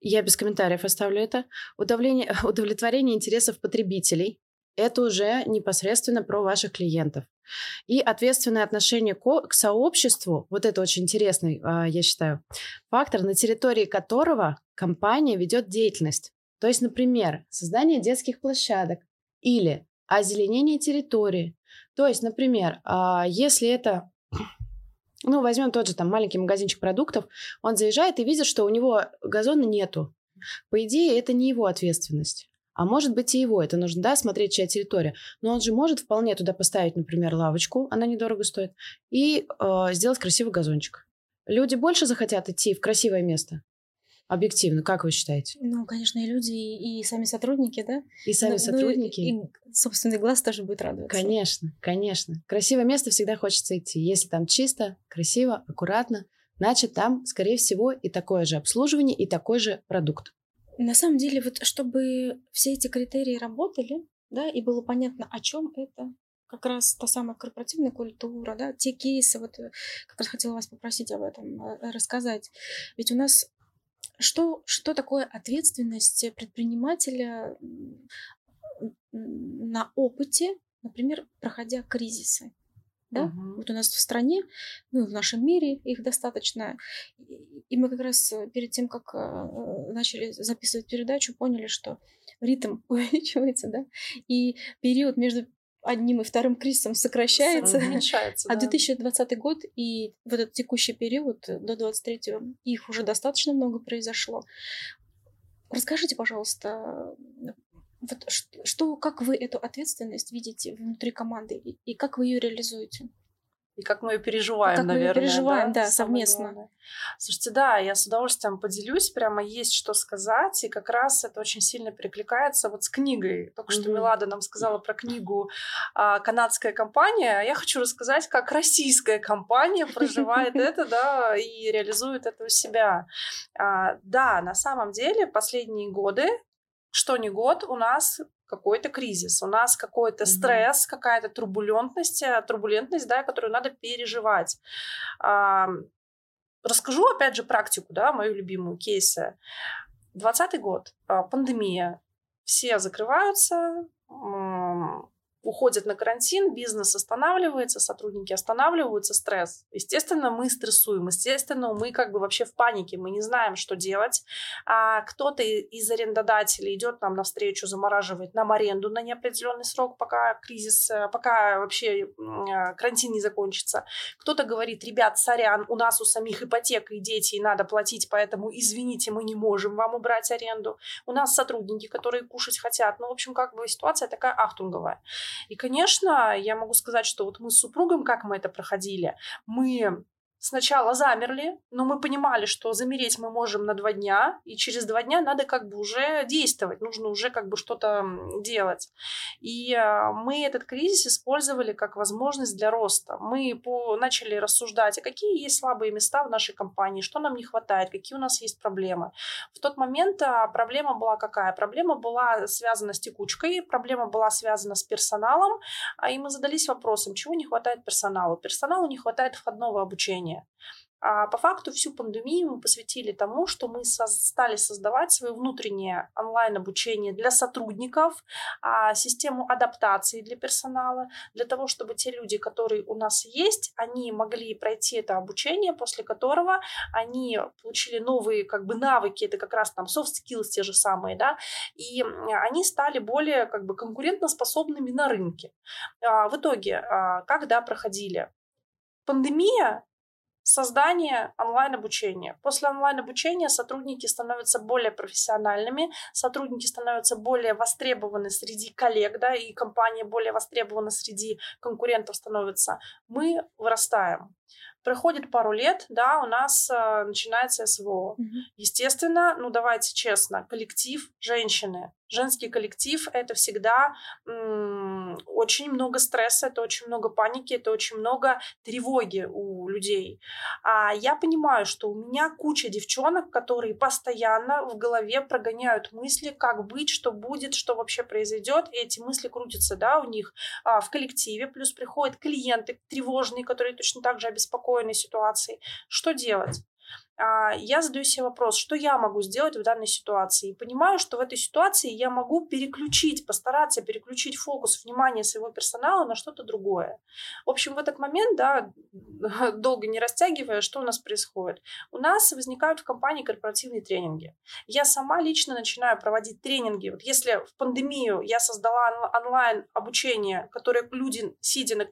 Я без комментариев оставлю это. Удовлетворение, удовлетворение интересов потребителей. Это уже непосредственно про ваших клиентов. И ответственное отношение к, сообществу, вот это очень интересный, а, я считаю, фактор, на территории которого компания ведет деятельность. То есть, например, создание детских площадок или озеленение территории. То есть, например, а, если это ну, возьмем тот же там маленький магазинчик продуктов, он заезжает и видит, что у него газона нету. По идее, это не его ответственность. А может быть и его, это нужно, да, смотреть, чья территория. Но он же может вполне туда поставить, например, лавочку, она недорого стоит, и э, сделать красивый газончик. Люди больше захотят идти в красивое место, Объективно, как вы считаете? Ну, конечно, и люди, и, и сами сотрудники, да? И сами ну, сотрудники. и, и собственный глаз тоже будет радоваться. Конечно, конечно. Красивое место всегда хочется идти. Если там чисто, красиво, аккуратно, значит, там, скорее всего, и такое же обслуживание, и такой же продукт. На самом деле, вот чтобы все эти критерии работали, да, и было понятно, о чем это, как раз та самая корпоративная культура, да, те кейсы, вот э, как раз хотела вас попросить об этом э, рассказать. Ведь у нас что, что такое ответственность предпринимателя на опыте, например, проходя кризисы? Да? Uh-huh. Вот у нас в стране, ну, в нашем мире их достаточно. И мы как раз перед тем, как э, начали записывать передачу, поняли, что ритм увеличивается, да, и период между одним и вторым кризисом сокращается. А 2020 год и в этот текущий период до 23 их уже достаточно много произошло. Расскажите, пожалуйста, вот что, как вы эту ответственность видите внутри команды и, и как вы ее реализуете? И как мы ее переживаем, как наверное. Мы ее переживаем, да, да совместно. Главное. Слушайте, да, я с удовольствием поделюсь, прямо есть что сказать, и как раз это очень сильно перекликается вот с книгой. Только mm-hmm. что Милада нам сказала про книгу а, «Канадская компания», а я хочу рассказать, как российская компания проживает это, да, и реализует это у себя. А, да, на самом деле последние годы что не год у нас какой-то кризис, у нас какой-то mm-hmm. стресс, какая-то турбулентность, э, турбулентность, да, которую надо переживать. А, расскажу, опять же, практику, да, мою любимую кейсы. Двадцатый год, а, пандемия, все закрываются, уходят на карантин, бизнес останавливается, сотрудники останавливаются, стресс. Естественно, мы стрессуем, естественно, мы как бы вообще в панике, мы не знаем, что делать. А кто-то из арендодателей идет нам навстречу, замораживает нам аренду на неопределенный срок, пока кризис, э, пока вообще э, карантин не закончится. Кто-то говорит, ребят, сорян, у нас у самих ипотека и дети, и надо платить, поэтому извините, мы не можем вам убрать аренду. У нас сотрудники, которые кушать хотят. Ну, в общем, как бы ситуация такая ахтунговая. И, конечно, я могу сказать, что вот мы с супругом, как мы это проходили, мы сначала замерли, но мы понимали, что замереть мы можем на два дня, и через два дня надо как бы уже действовать, нужно уже как бы что-то делать. И а, мы этот кризис использовали как возможность для роста. Мы по, начали рассуждать, а какие есть слабые места в нашей компании, что нам не хватает, какие у нас есть проблемы. В тот момент а, проблема была какая? Проблема была связана с текучкой, проблема была связана с персоналом, а и мы задались вопросом, чего не хватает персоналу. Персоналу не хватает входного обучения обучения. А по факту всю пандемию мы посвятили тому, что мы стали создавать свое внутреннее онлайн-обучение для сотрудников, а, систему адаптации для персонала, для того, чтобы те люди, которые у нас есть, они могли пройти это обучение, после которого они получили новые как бы навыки, это как раз там soft skills те же самые, да, и они стали более как бы конкурентоспособными на рынке. А, в итоге, а, когда проходили пандемия, Создание онлайн-обучения. После онлайн-обучения сотрудники становятся более профессиональными, сотрудники становятся более востребованы среди коллег, да, и компания более востребована среди конкурентов становится. Мы вырастаем. Проходит пару лет, да, у нас э, начинается СВО. Угу. Естественно, ну давайте честно, коллектив женщины, женский коллектив это всегда м- очень много стресса, это очень много паники, это очень много тревоги у людей. А я понимаю, что у меня куча девчонок, которые постоянно в голове прогоняют мысли, как быть, что будет, что вообще произойдет, и эти мысли крутятся, да, у них а, в коллективе, плюс приходят клиенты тревожные, которые точно так же обеспокоены неспокойной ситуации. Что делать? А, я задаю себе вопрос, что я могу сделать в данной ситуации. И понимаю, что в этой ситуации я могу переключить, постараться переключить фокус внимания своего персонала на что-то другое. В общем, в этот момент, да, долго не растягивая, что у нас происходит? У нас возникают в компании корпоративные тренинги. Я сама лично начинаю проводить тренинги. Вот если в пандемию я создала онлайн обучение, которое люди, сидя на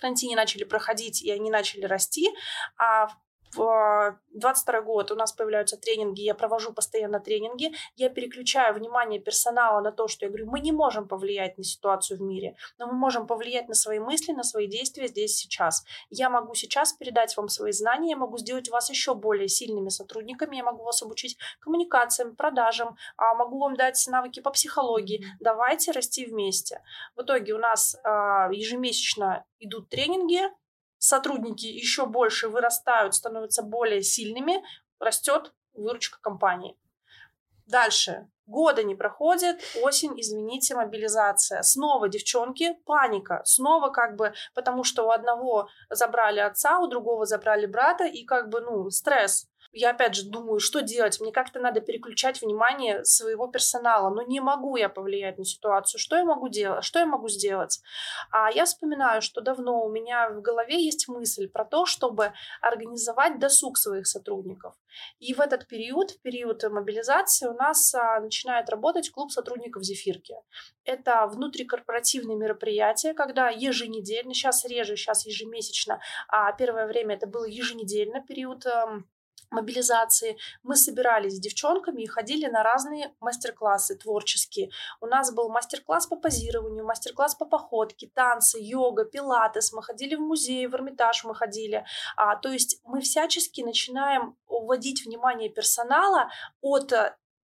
карантине начали проходить, и они начали расти, а 22 год у нас появляются тренинги, я провожу постоянно тренинги, я переключаю внимание персонала на то, что я говорю, мы не можем повлиять на ситуацию в мире, но мы можем повлиять на свои мысли, на свои действия здесь сейчас. Я могу сейчас передать вам свои знания, я могу сделать вас еще более сильными сотрудниками, я могу вас обучить коммуникациям, продажам, а могу вам дать навыки по психологии. Давайте расти вместе. В итоге у нас а, ежемесячно идут тренинги, сотрудники еще больше вырастают, становятся более сильными, растет выручка компании. Дальше. Года не проходит, осень, извините, мобилизация. Снова девчонки, паника. Снова как бы, потому что у одного забрали отца, у другого забрали брата, и как бы, ну, стресс я опять же думаю, что делать? Мне как-то надо переключать внимание своего персонала. Но не могу я повлиять на ситуацию. Что я могу делать? Что я могу сделать? А я вспоминаю, что давно у меня в голове есть мысль про то, чтобы организовать досуг своих сотрудников. И в этот период, в период мобилизации, у нас а, начинает работать клуб сотрудников «Зефирки». Это внутрикорпоративные мероприятия, когда еженедельно, сейчас реже, сейчас ежемесячно, а первое время это было еженедельно, период эм, мобилизации, мы собирались с девчонками и ходили на разные мастер-классы творческие. У нас был мастер-класс по позированию, мастер-класс по походке, танцы, йога, пилатес. Мы ходили в музей, в Эрмитаж мы ходили. А, то есть мы всячески начинаем уводить внимание персонала от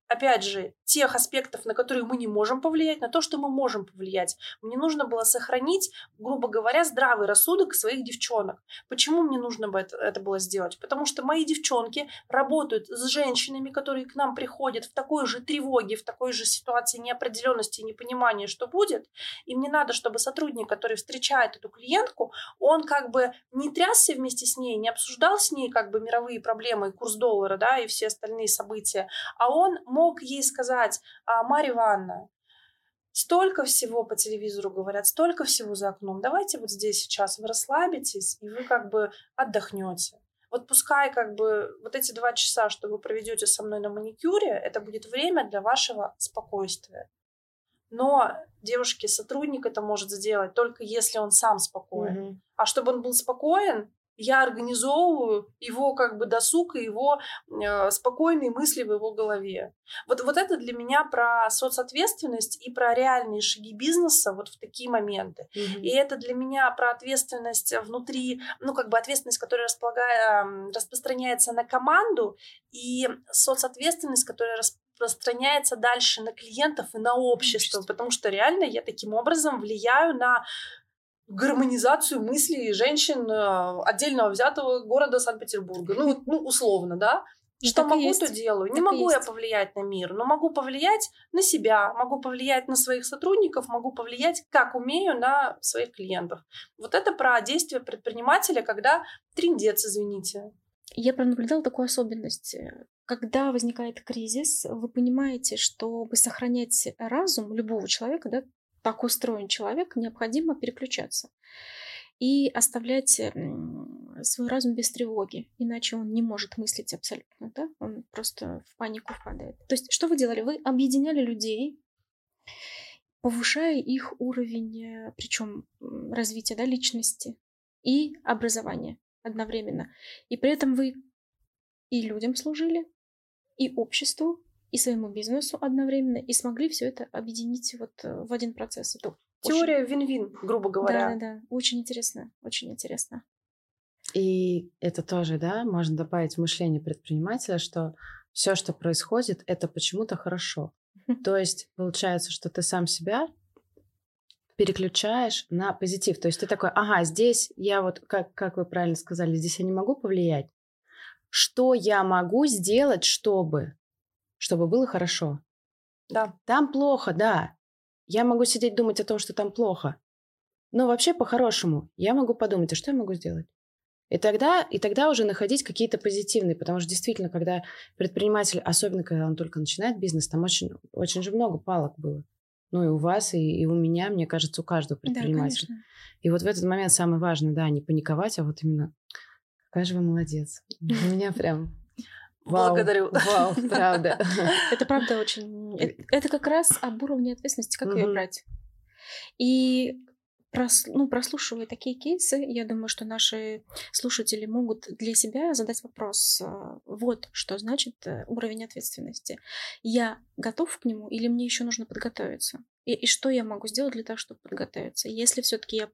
опять же, тех аспектов, на которые мы не можем повлиять, на то, что мы можем повлиять. Мне нужно было сохранить, грубо говоря, здравый рассудок своих девчонок. Почему мне нужно бы это, было сделать? Потому что мои девчонки работают с женщинами, которые к нам приходят в такой же тревоге, в такой же ситуации неопределенности и непонимания, что будет. И мне надо, чтобы сотрудник, который встречает эту клиентку, он как бы не трясся вместе с ней, не обсуждал с ней как бы мировые проблемы, курс доллара, да, и все остальные события, а он мог ей сказать, а, Марья Ивановна, столько всего по телевизору говорят, столько всего за окном. Давайте вот здесь сейчас вы расслабитесь, и вы как бы отдохнете. Вот пускай как бы вот эти два часа, что вы проведете со мной на маникюре, это будет время для вашего спокойствия. Но девушки, сотрудник это может сделать только если он сам спокоен. Mm-hmm. А чтобы он был спокоен, я организовываю его как бы досуг и его э, спокойные мысли в его голове. Вот, вот это для меня про соцответственность и про реальные шаги бизнеса вот в такие моменты. Mm-hmm. И это для меня про ответственность внутри, ну как бы ответственность, которая располагает, распространяется на команду, и соцответственность, которая распространяется дальше на клиентов и на общество, потому что реально я таким образом влияю на гармонизацию мыслей женщин э, отдельного взятого города Санкт-Петербурга. Ну, ну условно, да? Ну, что могу, то делаю. Не могу я повлиять на мир, но могу повлиять на себя, могу повлиять на своих сотрудников, могу повлиять, как умею, на своих клиентов. Вот это про действие предпринимателя, когда триндец, извините. Я пронаблюдала такую особенность. Когда возникает кризис, вы понимаете, чтобы сохранять разум любого человека, да, так устроен человек, необходимо переключаться и оставлять свой разум без тревоги, иначе он не может мыслить абсолютно, да? он просто в панику впадает. То есть что вы делали? Вы объединяли людей, повышая их уровень, причем развития да, личности и образования одновременно. И при этом вы и людям служили, и обществу, и своему бизнесу одновременно, и смогли все это объединить вот э, в один процесс. Это Теория очень... вин-вин, грубо говоря. Да, да, да. Очень интересно, очень интересно. И это тоже, да, можно добавить в мышление предпринимателя, что все, что происходит, это почему-то хорошо. То есть получается, что ты сам себя переключаешь на позитив. То есть ты такой, ага, здесь я вот, как, как вы правильно сказали, здесь я не могу повлиять. Что я могу сделать, чтобы чтобы было хорошо. Да. Там плохо, да. Я могу сидеть думать о том, что там плохо. Но вообще по-хорошему я могу подумать, а что я могу сделать? И тогда, и тогда уже находить какие-то позитивные, потому что действительно, когда предприниматель, особенно когда он только начинает бизнес, там очень, очень же много палок было. Ну и у вас, и, и у меня, мне кажется, у каждого предпринимателя. Да, и вот в этот момент самое важное, да, не паниковать, а вот именно какая же вы молодец. У меня прям Вау, Благодарю. Вау, правда. Это правда очень... Это как раз об уровне ответственности, как ее брать. И ну, прослушивая такие кейсы, я думаю, что наши слушатели могут для себя задать вопрос, а, вот что значит э, уровень ответственности. Я готов к нему или мне еще нужно подготовиться? И, и что я могу сделать для того, чтобы подготовиться, если все-таки я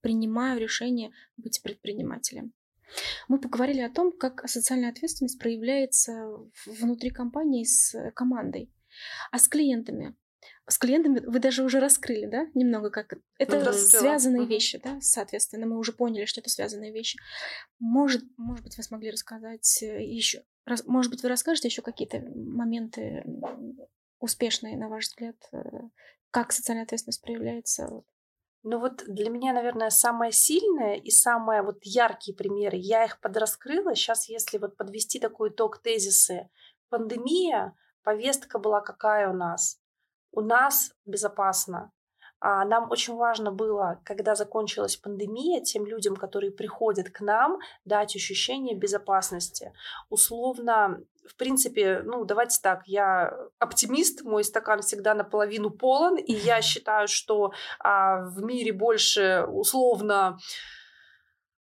принимаю решение быть предпринимателем? Мы поговорили о том, как социальная ответственность проявляется внутри компании с командой. А с клиентами? С клиентами вы даже уже раскрыли, да, немного как это ну, связанные угу. вещи, да, соответственно, мы уже поняли, что это связанные вещи. Может, может быть, вы смогли рассказать э, еще, может быть, вы расскажете еще какие-то моменты успешные, на ваш взгляд, э, как социальная ответственность проявляется ну вот для меня, наверное, самое сильное и самые вот яркие примеры, я их подраскрыла. Сейчас, если вот подвести такой итог тезисы, пандемия, повестка была какая у нас? У нас безопасно. А нам очень важно было, когда закончилась пандемия, тем людям, которые приходят к нам, дать ощущение безопасности. Условно, в принципе, ну, давайте так, я оптимист, мой стакан всегда наполовину полон, и я считаю, что а, в мире больше условно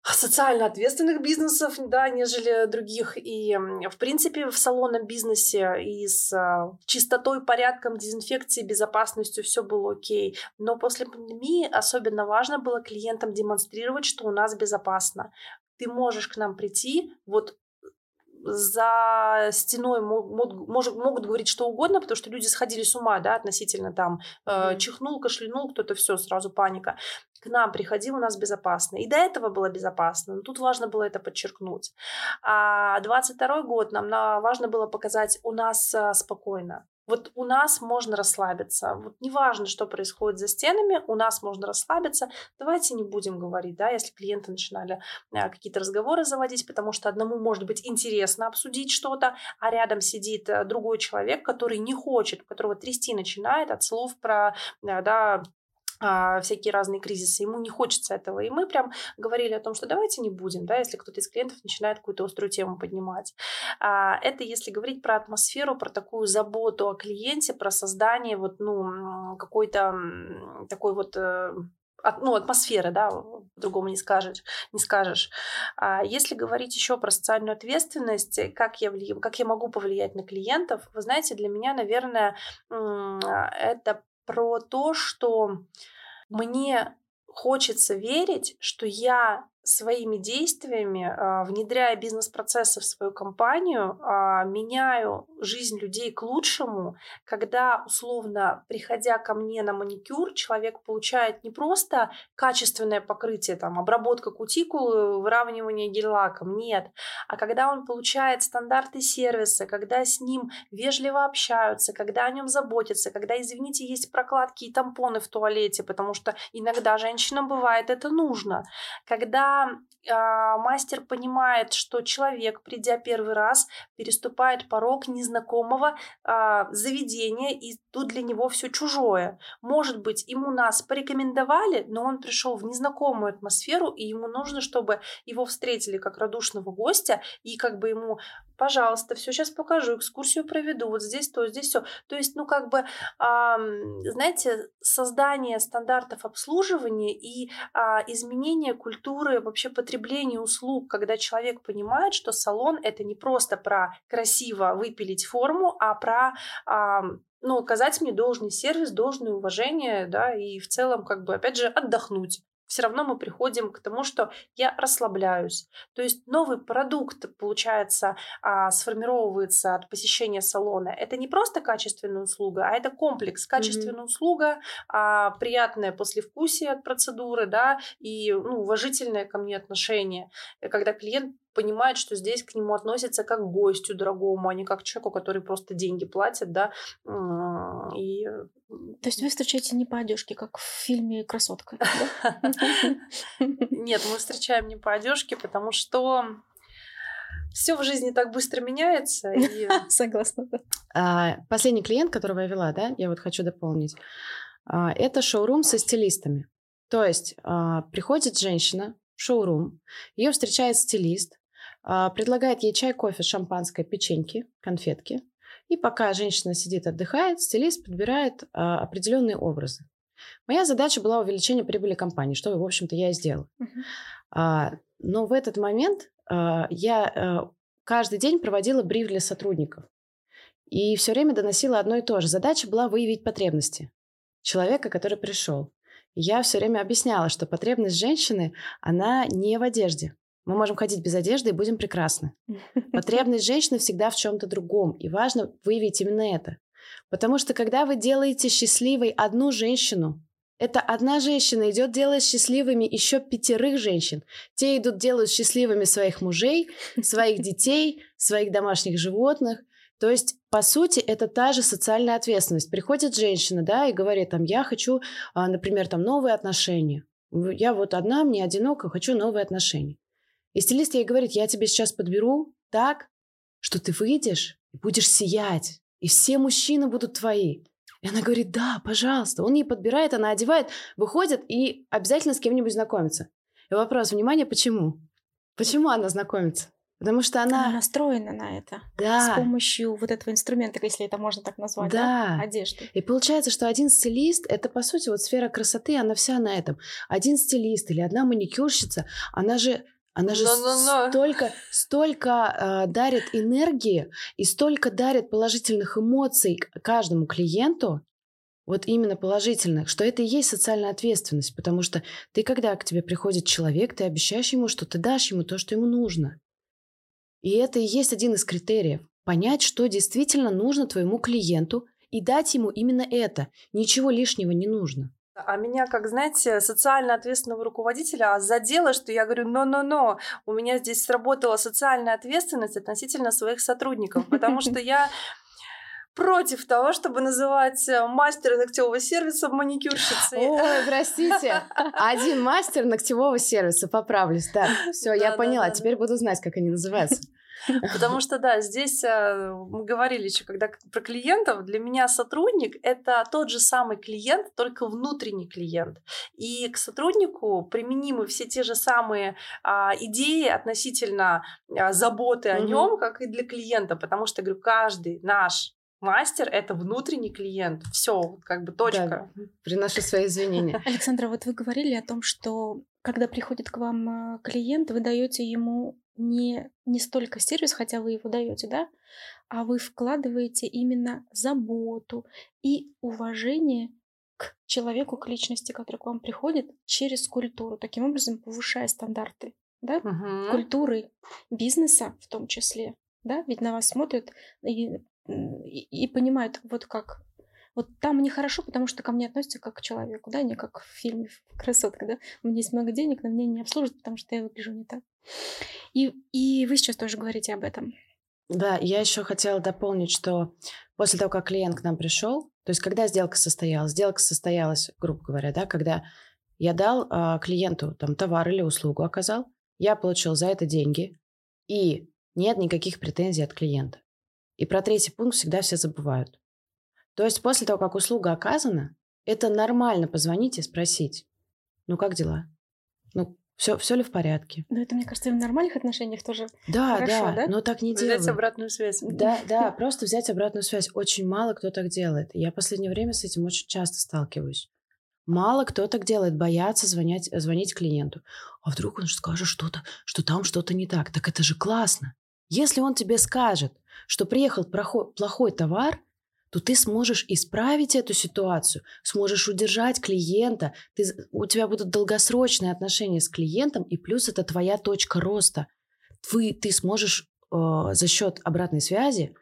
социально ответственных бизнесов, да, нежели других. И, в принципе, в салонном бизнесе и с а, чистотой, порядком, дезинфекцией, безопасностью все было окей. Но после пандемии особенно важно было клиентам демонстрировать, что у нас безопасно. Ты можешь к нам прийти, вот за стеной могут, могут, могут говорить что угодно, потому что люди сходили с ума, да, относительно там э, чихнул, кашлянул, кто-то все, сразу паника. К нам приходи, у нас безопасно. И до этого было безопасно, но тут важно было это подчеркнуть. А 22 год нам на, важно было показать, у нас а, спокойно. Вот у нас можно расслабиться. Вот неважно, что происходит за стенами, у нас можно расслабиться. Давайте не будем говорить, да, если клиенты начинали а, какие-то разговоры заводить, потому что одному может быть интересно обсудить что-то, а рядом сидит а, другой человек, который не хочет, которого трясти начинает от слов про, а, да, всякие разные кризисы, ему не хочется этого. И мы прям говорили о том, что давайте не будем, да, если кто-то из клиентов начинает какую-то острую тему поднимать. А, это если говорить про атмосферу, про такую заботу о клиенте, про создание вот, ну, какой-то такой вот э, ну, атмосферы, да, по-другому не скажешь. Не скажешь. А если говорить еще про социальную ответственность, как я, влия... как я могу повлиять на клиентов, вы знаете, для меня, наверное, это про то, что мне хочется верить, что я своими действиями, а, внедряя бизнес-процессы в свою компанию, а, меняю жизнь людей к лучшему, когда, условно, приходя ко мне на маникюр, человек получает не просто качественное покрытие, там, обработка кутикулы, выравнивание гель-лаком, нет, а когда он получает стандарты сервиса, когда с ним вежливо общаются, когда о нем заботятся, когда, извините, есть прокладки и тампоны в туалете, потому что иногда женщинам бывает это нужно, когда а, мастер понимает, что человек, придя первый раз, переступает порог незнакомого а, заведения, и тут для него все чужое. Может быть, ему нас порекомендовали, но он пришел в незнакомую атмосферу, и ему нужно, чтобы его встретили как радушного гостя, и как бы ему пожалуйста, все сейчас покажу, экскурсию проведу, вот здесь то, здесь все. То есть, ну, как бы, э, знаете, создание стандартов обслуживания и э, изменение культуры вообще потребления услуг, когда человек понимает, что салон это не просто про красиво выпилить форму, а про э, ну, оказать мне должный сервис, должное уважение, да, и в целом, как бы, опять же, отдохнуть все равно мы приходим к тому, что я расслабляюсь. То есть новый продукт, получается, а, сформировывается от посещения салона. Это не просто качественная услуга, а это комплекс. Качественная mm-hmm. услуга, а, приятное послевкусие от процедуры, да, и ну, уважительное ко мне отношение. Когда клиент понимает, что здесь к нему относятся как к гостю дорогому, а не как к человеку, который просто деньги платит, да. И... То есть вы встречаете не по одежке, как в фильме «Красотка», Нет, мы встречаем не по одежке, потому что все в жизни так быстро меняется. И... Согласна. А, последний клиент, которого я вела, да, я вот хочу дополнить, а, это шоурум со стилистами. То есть а, приходит женщина в шоурум, ее встречает стилист, предлагает ей чай, кофе, шампанское, печеньки, конфетки. И пока женщина сидит, отдыхает, стилист подбирает а, определенные образы. Моя задача была увеличение прибыли компании, что, в общем-то, я и сделала. Uh-huh. А, но в этот момент а, я а, каждый день проводила бриф для сотрудников. И все время доносила одно и то же. Задача была выявить потребности человека, который пришел. я все время объясняла, что потребность женщины, она не в одежде. Мы можем ходить без одежды и будем прекрасны. Потребность женщины всегда в чем-то другом. И важно выявить именно это. Потому что когда вы делаете счастливой одну женщину, это одна женщина идет делать счастливыми еще пятерых женщин. Те идут делать счастливыми своих мужей, своих детей, своих домашних животных. То есть, по сути, это та же социальная ответственность. Приходит женщина, да, и говорит, там, я хочу, а, например, там, новые отношения. Я вот одна, мне одиноко, хочу новые отношения. И стилист ей говорит, я тебе сейчас подберу так, что ты выйдешь и будешь сиять, и все мужчины будут твои. И она говорит, да, пожалуйста. Он ей подбирает, она одевает, выходит и обязательно с кем-нибудь знакомится. И вопрос, внимание, почему? Почему она знакомится? Потому что она... Она настроена на это. Да. С помощью вот этого инструмента, если это можно так назвать, да, да? одежды. И получается, что один стилист, это по сути вот сфера красоты, она вся на этом. Один стилист или одна маникюрщица, она же она же no, no, no. столько, столько э, дарит энергии и столько дарит положительных эмоций каждому клиенту, вот именно положительных, что это и есть социальная ответственность, потому что ты, когда к тебе приходит человек, ты обещаешь ему, что ты дашь ему то, что ему нужно. И это и есть один из критериев. Понять, что действительно нужно твоему клиенту и дать ему именно это. Ничего лишнего не нужно. А меня, как, знаете, социально ответственного руководителя задело, что я говорю, но-но-но, у меня здесь сработала социальная ответственность относительно своих сотрудников, потому что я против того, чтобы называть э, мастера ногтевого сервиса маникюрщицей. Ой, простите. Один мастер ногтевого сервиса, поправлюсь. Да, все, я поняла. Теперь буду знать, как они называются. Потому что, да, здесь э, мы говорили еще, когда про клиентов, для меня сотрудник — это тот же самый клиент, только внутренний клиент. И к сотруднику применимы все те же самые а, идеи относительно а, заботы о нем, как и для клиента, потому что, говорю, каждый наш мастер это внутренний клиент. Все, как бы точка. Да, приношу свои извинения. Александра, вот вы говорили о том, что когда приходит к вам э, клиент, вы даете ему не, не столько сервис, хотя вы его даете, да, а вы вкладываете именно заботу и уважение к человеку, к личности, который к вам приходит через культуру, таким образом повышая стандарты да, угу. культуры бизнеса в том числе, да, ведь на вас смотрят и, и, и понимают, вот как вот там мне хорошо, потому что ко мне относятся как к человеку, да, не как в фильме «Красотка», да. У меня есть много денег, но меня не обслуживают, потому что я выгляжу не так. И, и вы сейчас тоже говорите об этом. Да, я еще хотела дополнить, что после того, как клиент к нам пришел, то есть когда сделка состоялась, сделка состоялась, грубо говоря, да, когда я дал а, клиенту там товар или услугу оказал, я получил за это деньги, и нет никаких претензий от клиента. И про третий пункт всегда все забывают. То есть после того, как услуга оказана, это нормально позвонить и спросить, ну как дела? Ну, все, все ли в порядке? Ну, это, мне кажется, в нормальных отношениях тоже да, хорошо, да? да? но так не делают. Взять обратную связь. Да, да, просто взять обратную связь. Очень мало кто так делает. Я в последнее время с этим очень часто сталкиваюсь. Мало кто так делает, боятся звонять, звонить клиенту. А вдруг он скажет что-то, что там что-то не так. Так это же классно. Если он тебе скажет, что приехал плохой товар, то ты сможешь исправить эту ситуацию, сможешь удержать клиента, ты, у тебя будут долгосрочные отношения с клиентом, и плюс это твоя точка роста. Ты, ты сможешь э, за счет обратной связи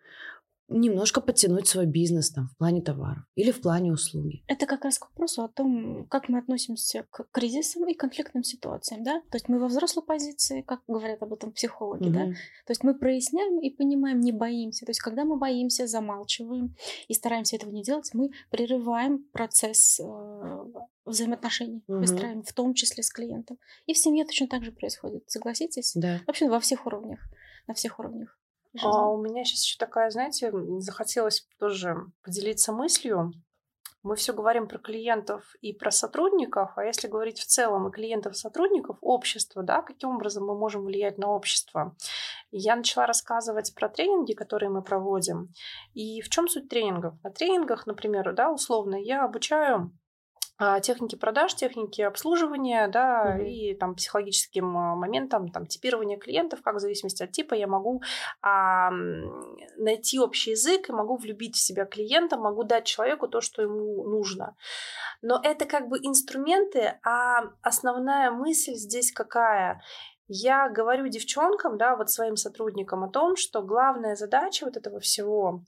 немножко подтянуть свой бизнес там в плане товаров или в плане услуги. Это как раз к вопросу о том, как мы относимся к кризисам и конфликтным ситуациям, да? То есть мы во взрослой позиции, как говорят об этом психологи, угу. да? То есть мы проясняем и понимаем, не боимся. То есть когда мы боимся, замалчиваем и стараемся этого не делать, мы прерываем процесс э, взаимоотношений, угу. выстраиваем, в том числе с клиентом. И в семье точно так же происходит. Согласитесь? Да. Вообще во всех уровнях. На всех уровнях. А у меня сейчас еще такая, знаете, захотелось тоже поделиться мыслью. Мы все говорим про клиентов и про сотрудников, а если говорить в целом и клиентов, и сотрудников, общество, да, каким образом мы можем влиять на общество. я начала рассказывать про тренинги, которые мы проводим. И в чем суть тренингов? На тренингах, например, да, условно, я обучаю техники продаж, техники обслуживания, да, mm-hmm. и там психологическим а, моментом, там типирование клиентов, как в зависимости от типа я могу а, найти общий язык и могу влюбить в себя клиента, могу дать человеку то, что ему нужно. Но это как бы инструменты, а основная мысль здесь какая? Я говорю девчонкам, да, вот своим сотрудникам о том, что главная задача вот этого всего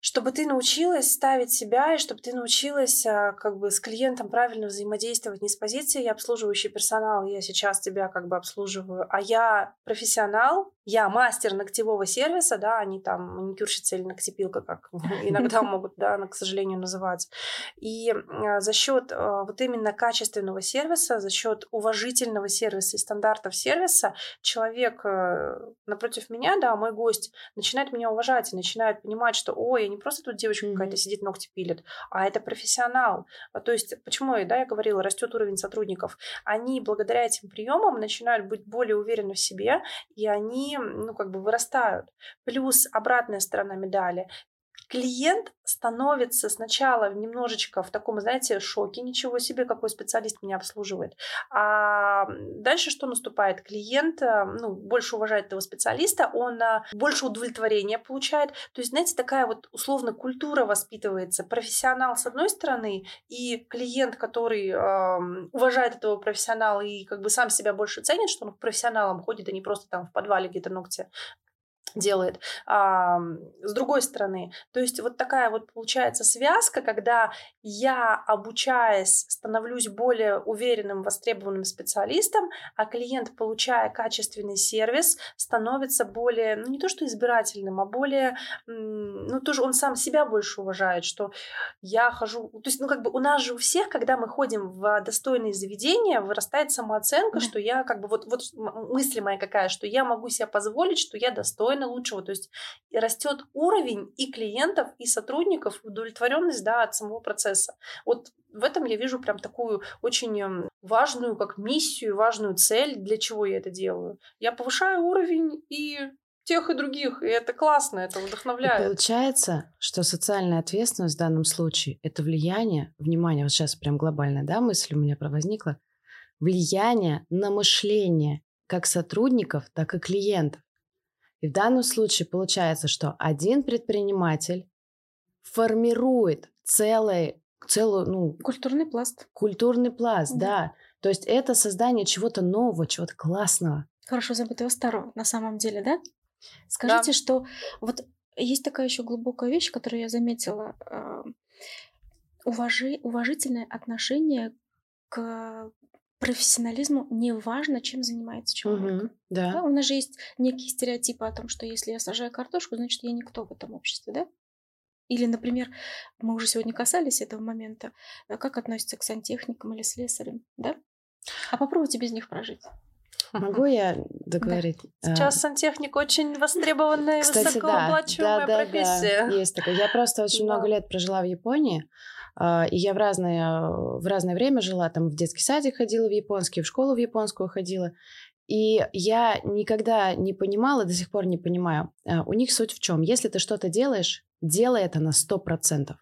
чтобы ты научилась ставить себя и чтобы ты научилась а, как бы с клиентом правильно взаимодействовать не с позиции я обслуживающий персонал, я сейчас тебя как бы обслуживаю, а я профессионал, я мастер ногтевого сервиса, да, они там маникюрщица или ногтепилка, как иногда могут, да, к сожалению, называть. И а, за счет а, вот именно качественного сервиса, за счет уважительного сервиса и стандартов сервиса человек э, напротив меня, да, мой гость начинает меня уважать и начинает понимать, что, ой, я не просто тут девочка какая-то сидит, ногти пилит, а это профессионал. А, то есть, почему, да, я говорила, растет уровень сотрудников. Они благодаря этим приемам начинают быть более уверены в себе, и они, ну, как бы вырастают. Плюс обратная сторона медали клиент становится сначала немножечко в таком, знаете, шоке, ничего себе, какой специалист меня обслуживает. А дальше что наступает? Клиент э, ну, больше уважает этого специалиста, он э, больше удовлетворения получает. То есть, знаете, такая вот условно культура воспитывается. Профессионал с одной стороны и клиент, который э, уважает этого профессионала и как бы сам себя больше ценит, что он к профессионалам ходит, а не просто там в подвале где-то ногти делает. А, с другой стороны, то есть вот такая вот получается связка, когда я, обучаясь, становлюсь более уверенным, востребованным специалистом, а клиент, получая качественный сервис, становится более, ну не то что избирательным, а более, ну тоже он сам себя больше уважает, что я хожу, то есть ну как бы у нас же у всех, когда мы ходим в достойные заведения, вырастает самооценка, mm-hmm. что я как бы вот, вот мысль моя какая, что я могу себе позволить, что я достойна лучшего. То есть растет уровень и клиентов, и сотрудников, удовлетворенность да, от самого процесса. Вот в этом я вижу прям такую очень эм, важную как миссию, важную цель, для чего я это делаю. Я повышаю уровень и тех и других, и это классно, это вдохновляет. И получается, что социальная ответственность в данном случае – это влияние, внимание, вот сейчас прям глобальная да, мысль у меня возникла, влияние на мышление как сотрудников, так и клиентов. И в данном случае получается, что один предприниматель формирует целый, целую, ну... Культурный пласт. Культурный пласт, да. да. То есть это создание чего-то нового, чего-то классного. Хорошо забытого старого, на самом деле, да? Скажите, да. что вот есть такая еще глубокая вещь, которую я заметила. А, уважи, уважительное отношение к профессионализму не важно, чем занимается человек. Угу, да. да. У нас же есть некие стереотипы о том, что если я сажаю картошку, значит, я никто в этом обществе, да? Или, например, мы уже сегодня касались этого момента, э, как относятся к сантехникам или слесарям, да? А попробуйте без них прожить. Могу я договорить? Да. Сейчас сантехник очень востребованная, Кстати, высокооплачиваемая да, да, профессия. Да, есть такое. Я просто очень да. много лет прожила в Японии, а, и я в разное, в разное время жила, там в детский садик ходила в японский, в школу в японскую ходила. И я никогда не понимала, до сих пор не понимаю, а, у них суть в чем? Если ты что-то делаешь, делай это на 100%.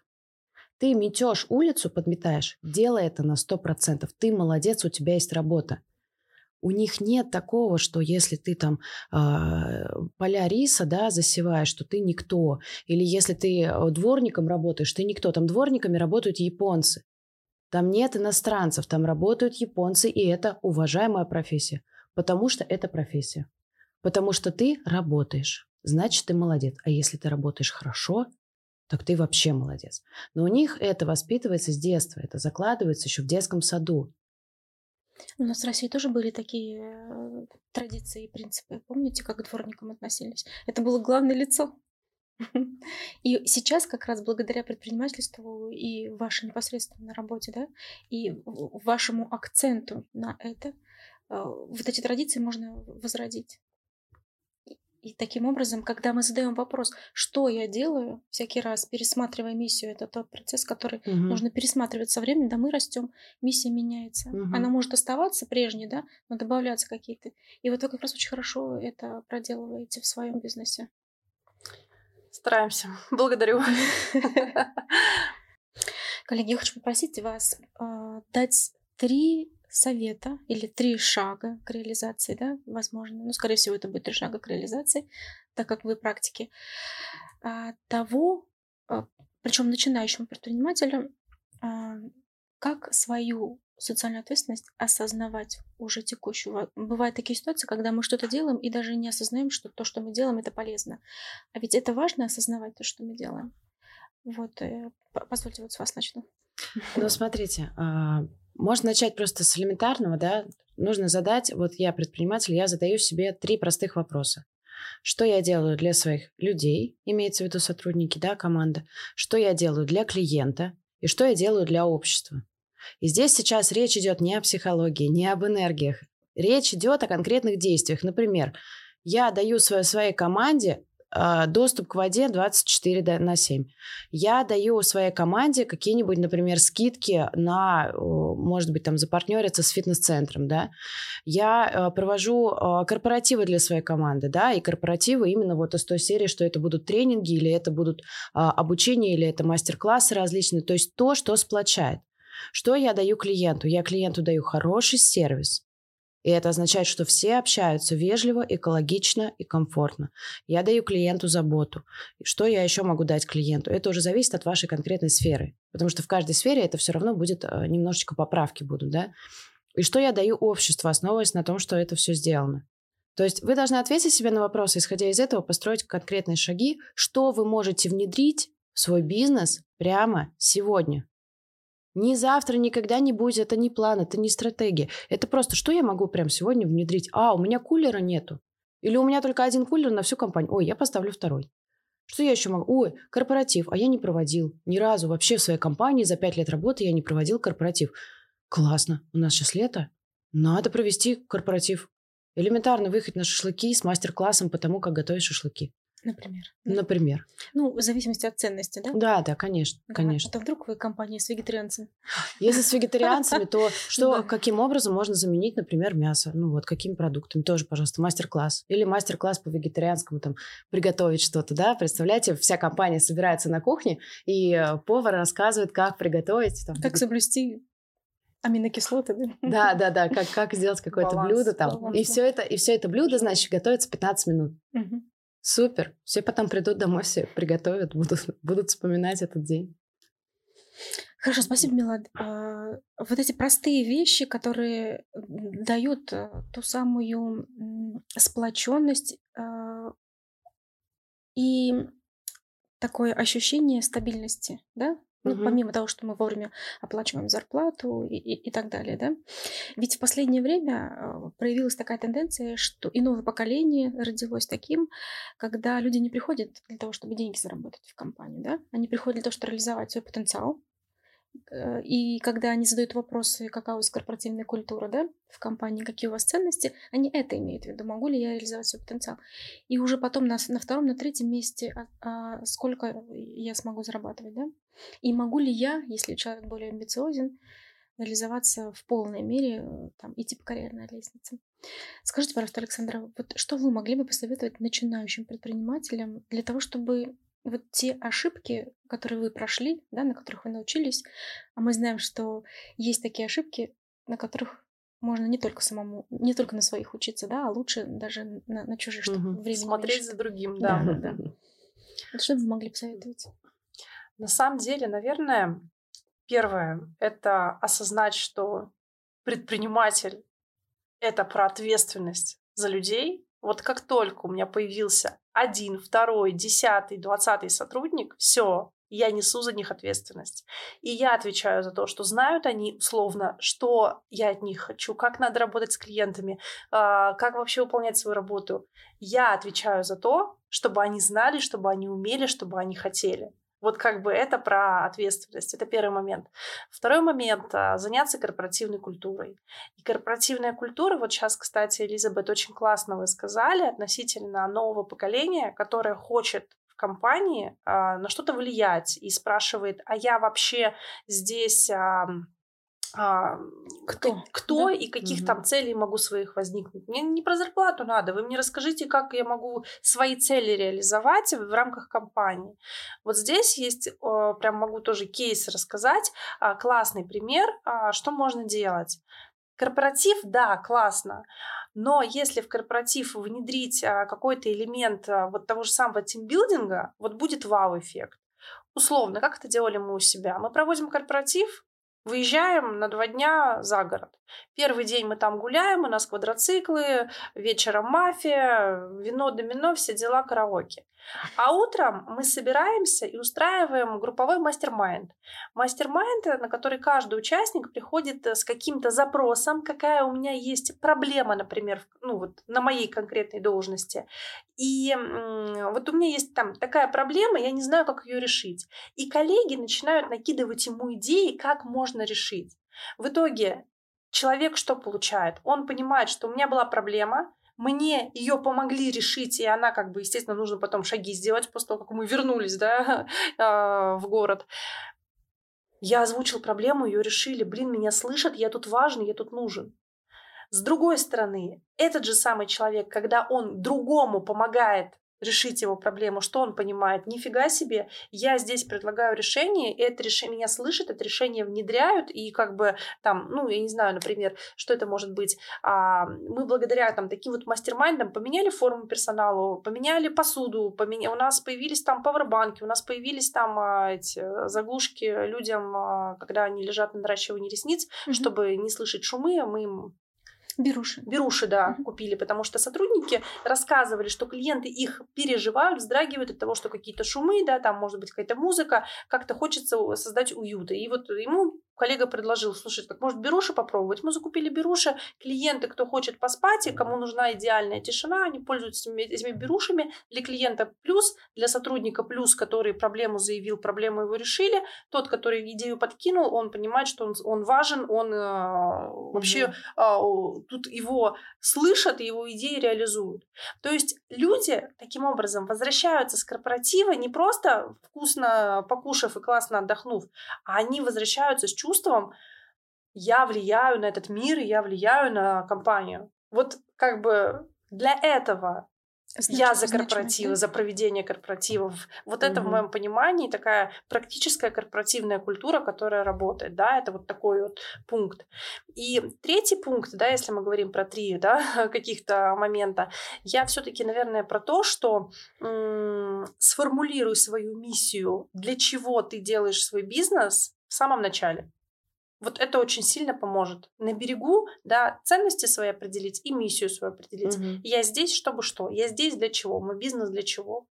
Ты метешь улицу, подметаешь, делай это на 100%. Ты молодец, у тебя есть работа. У них нет такого, что если ты там э, поля риса, да, засеваешь, что ты никто. Или если ты э, дворником работаешь, ты никто. Там дворниками работают японцы. Там нет иностранцев, там работают японцы, и это уважаемая профессия. Потому что это профессия. Потому что ты работаешь, значит, ты молодец. А если ты работаешь хорошо, так ты вообще молодец. Но у них это воспитывается с детства, это закладывается еще в детском саду. У нас в России тоже были такие э, традиции и принципы. Помните, как к дворникам относились? Это было главное лицо. И сейчас как раз благодаря предпринимательству и вашей непосредственной работе, да, и вашему акценту на это, э, вот эти традиции можно возродить. И таким образом, когда мы задаем вопрос, что я делаю, всякий раз пересматривая миссию, это тот процесс, который угу. нужно пересматривать со временем, да, мы растем, миссия меняется. Угу. Она может оставаться прежней, да, но добавляться какие-то. И вот вы как раз очень хорошо это проделываете в своем бизнесе. Стараемся. Благодарю. Коллеги, я хочу попросить вас э, дать три совета или три шага к реализации, да, возможно, ну, скорее всего, это будет три шага к реализации, так как вы практики, а, того, а, причем начинающим предпринимателям, а, как свою социальную ответственность осознавать уже текущую. Бывают такие ситуации, когда мы что-то делаем и даже не осознаем, что то, что мы делаем, это полезно. А ведь это важно осознавать то, что мы делаем. Вот, э, позвольте, вот с вас начну. Ну, смотрите, можно начать просто с элементарного, да. Нужно задать, вот я предприниматель, я задаю себе три простых вопроса. Что я делаю для своих людей, имеется в виду сотрудники, да, команда. Что я делаю для клиента и что я делаю для общества. И здесь сейчас речь идет не о психологии, не об энергиях. Речь идет о конкретных действиях. Например, я даю своей, своей команде доступ к воде 24 на 7. Я даю своей команде какие-нибудь, например, скидки на, может быть, там запартнериться с фитнес-центром, да. Я а, провожу а, корпоративы для своей команды, да, и корпоративы именно вот из той серии, что это будут тренинги, или это будут обучение, или это мастер-классы различные, то есть то, что сплочает. Что я даю клиенту? Я клиенту даю хороший сервис, и это означает, что все общаются вежливо, экологично и комфортно. Я даю клиенту заботу. Что я еще могу дать клиенту? Это уже зависит от вашей конкретной сферы. Потому что в каждой сфере это все равно будет э, немножечко поправки будут, да? И что я даю обществу, основываясь на том, что это все сделано? То есть вы должны ответить себе на вопросы, исходя из этого построить конкретные шаги, что вы можете внедрить в свой бизнес прямо сегодня. Не завтра, не когда-нибудь, это не план, это не стратегия. Это просто, что я могу прямо сегодня внедрить? А, у меня кулера нету. Или у меня только один кулер на всю компанию. Ой, я поставлю второй. Что я еще могу? Ой, корпоратив, а я не проводил. Ни разу вообще в своей компании за пять лет работы я не проводил корпоратив. Классно, у нас сейчас лето. Надо провести корпоратив. Элементарно выехать на шашлыки с мастер-классом по тому, как готовить шашлыки. Например. Например. Ну, в зависимости от ценности, да? Да, да, конечно, да. конечно. Это вдруг вы компания с вегетарианцами? Если с вегетарианцами, то что, каким образом можно заменить, например, мясо? Ну вот, какими продуктами? Тоже, пожалуйста, мастер-класс. Или мастер-класс по вегетарианскому, там, приготовить что-то, да? Представляете, вся компания собирается на кухне, и э, повар рассказывает, как приготовить. Там, как соблюсти аминокислоты, да? Да, да, да, как, как сделать какое-то блюдо там. Баланс, и все это, и все это блюдо, значит, готовится 15 минут. Угу. Супер. Все потом придут домой, все приготовят, будут, будут вспоминать этот день. Хорошо, спасибо, Милад. А, вот эти простые вещи, которые дают э, ту самую сплоченность а, и такое ощущение стабильности, да? Ну, угу. помимо того, что мы вовремя оплачиваем зарплату и, и, и так далее, да. Ведь в последнее время э, проявилась такая тенденция, что и новое поколение родилось таким, когда люди не приходят для того, чтобы деньги заработать в компанию, да. Они приходят для того, чтобы реализовать свой потенциал, и когда они задают вопросы, какая у вас корпоративная культура, да, в компании, какие у вас ценности, они это имеют в виду, могу ли я реализовать свой потенциал. И уже потом на, на втором, на третьем месте, а, а сколько я смогу зарабатывать, да, и могу ли я, если человек более амбициозен, реализоваться в полной мере, э, там, идти по карьерной лестнице. Скажите, пожалуйста, Александра, вот что вы могли бы посоветовать начинающим предпринимателям для того, чтобы вот те ошибки, которые вы прошли, да, на которых вы научились, а мы знаем, что есть такие ошибки, на которых можно не только самому, не только на своих учиться, да, а лучше даже на, на чужих, чтобы угу. время Смотреть за другим, да. да, да, да. Вот что бы вы могли посоветовать? На самом деле, наверное, первое — это осознать, что предприниматель — это про ответственность за людей, вот как только у меня появился один, второй, десятый, двадцатый сотрудник, все, я несу за них ответственность. И я отвечаю за то, что знают они условно, что я от них хочу, как надо работать с клиентами, а, как вообще выполнять свою работу. Я отвечаю за то, чтобы они знали, чтобы они умели, чтобы они хотели. Вот как бы это про ответственность. Это первый момент. Второй момент а, — заняться корпоративной культурой. И корпоративная культура, вот сейчас, кстати, Элизабет, очень классно вы сказали относительно нового поколения, которое хочет компании а, на что-то влиять и спрашивает, а я вообще здесь а, кто, кто да? и каких угу. там целей могу своих возникнуть. Мне не про зарплату надо, вы мне расскажите, как я могу свои цели реализовать в рамках компании. Вот здесь есть, прям могу тоже кейс рассказать, а, классный пример, а, что можно делать. Корпоратив, да, классно, но если в корпоратив внедрить а, какой-то элемент вот того же самого тимбилдинга, вот будет вау-эффект. Условно, как это делали мы у себя? Мы проводим корпоратив, Выезжаем на два дня за город. Первый день мы там гуляем, у нас квадроциклы, вечером мафия, вино, домино, все дела, караоке. А утром мы собираемся и устраиваем групповой мастер-майнд. Мастер-майнд, на который каждый участник приходит э, с каким-то запросом, какая у меня есть проблема, например, ну вот на моей конкретной должности. И вот у меня есть там такая проблема, я не знаю, как ее решить. И коллеги начинают накидывать ему идеи, как можно решить. В итоге человек что получает? Он понимает, что у меня была проблема, мне ее помогли решить, и она как бы, естественно, нужно потом шаги сделать после того, как мы вернулись, да, а, в город. Я озвучил проблему, ее решили. Блин, меня слышат, я тут важный, я тут нужен. С другой стороны, этот же самый человек, когда он другому помогает решить его проблему, что он понимает. Нифига себе, я здесь предлагаю решение, и это решение меня слышит, это решение внедряют, и как бы там, ну, я не знаю, например, что это может быть. А, мы благодаря там таким вот мастер-майндам поменяли форму персоналу, поменяли посуду, поменя... у нас появились там пауэрбанки, у нас появились там а, эти заглушки людям, а, когда они лежат на наращивании ресниц, mm-hmm. чтобы не слышать шумы, мы им Беруши. Беруши, да, mm-hmm. купили, потому что сотрудники рассказывали, что клиенты их переживают, вздрагивают от того, что какие-то шумы, да, там может быть какая-то музыка, как-то хочется создать уют. И вот ему коллега предложил, слушай, как может беруши попробовать? Мы закупили беруши, клиенты, кто хочет поспать и кому нужна идеальная тишина, они пользуются этими, этими берушами. Для клиента плюс, для сотрудника плюс, который проблему заявил, проблему его решили. Тот, который идею подкинул, он понимает, что он, он важен, он э, вообще э, тут его слышат и его идеи реализуют. То есть люди таким образом возвращаются с корпоратива не просто вкусно покушав и классно отдохнув, а они возвращаются с чувством, я влияю на этот мир, я влияю на компанию. Вот как бы для этого Значит, я за корпоративы, за проведение корпоративов. Вот mm-hmm. это в моем понимании такая практическая корпоративная культура, которая работает, да, это вот такой вот пункт. И третий пункт, да, если мы говорим про три, да, каких-то момента, я все-таки, наверное, про то, что м- сформулируй свою миссию, для чего ты делаешь свой бизнес в самом начале. Вот это очень сильно поможет. На берегу, да, ценности свои определить и миссию свою определить. Угу. Я здесь, чтобы что? Я здесь для чего? Мой бизнес для чего?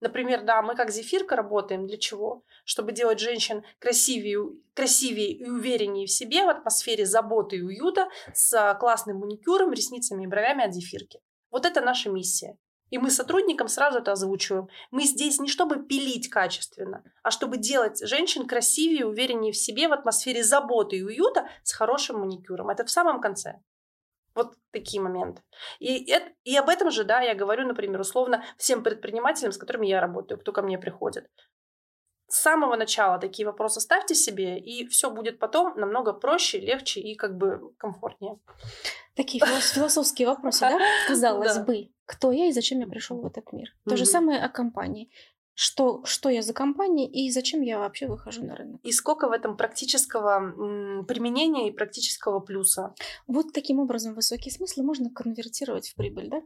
Например, да, мы как зефирка работаем для чего? Чтобы делать женщин красивее, красивее и увереннее в себе в атмосфере заботы и уюта с классным маникюром, ресницами и бровями от зефирки. Вот это наша миссия. И мы сотрудникам сразу это озвучиваем. Мы здесь не чтобы пилить качественно, а чтобы делать женщин красивее, увереннее в себе в атмосфере заботы и уюта с хорошим маникюром. Это в самом конце. Вот такие моменты. И, это, и об этом же, да, я говорю, например, условно всем предпринимателям, с которыми я работаю, кто ко мне приходит. С самого начала такие вопросы ставьте себе, и все будет потом намного проще, легче и как бы комфортнее. Такие философские вопросы, да? Казалось бы, кто я и зачем я пришел в этот мир. То же самое о компании. Что, что я за компания и зачем я вообще выхожу на рынок. И сколько в этом практического применения и практического плюса. Вот таким образом высокие смыслы можно конвертировать в прибыль, да?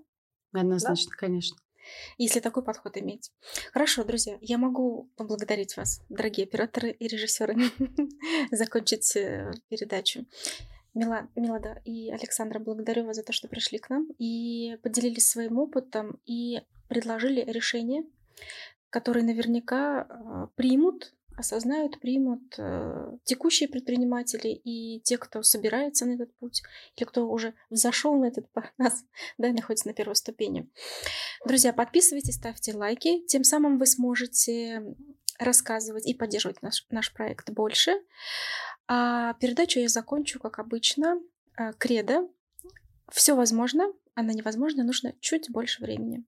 Однозначно, да? конечно. Если такой подход иметь. Хорошо, друзья, я могу поблагодарить вас, дорогие операторы и режиссеры, закончить э, передачу. Мила, Милада и Александра, благодарю вас за то, что пришли к нам и поделились своим опытом и предложили решения, которые наверняка а, примут, осознают, примут э, текущие предприниматели и те, кто собирается на этот путь, или кто уже взошел на этот нас, да, находится на первой ступени. Друзья, подписывайтесь, ставьте лайки, тем самым вы сможете рассказывать и поддерживать наш, наш проект больше. А передачу я закончу, как обычно, э, кредо. Все возможно, а на невозможно нужно чуть больше времени.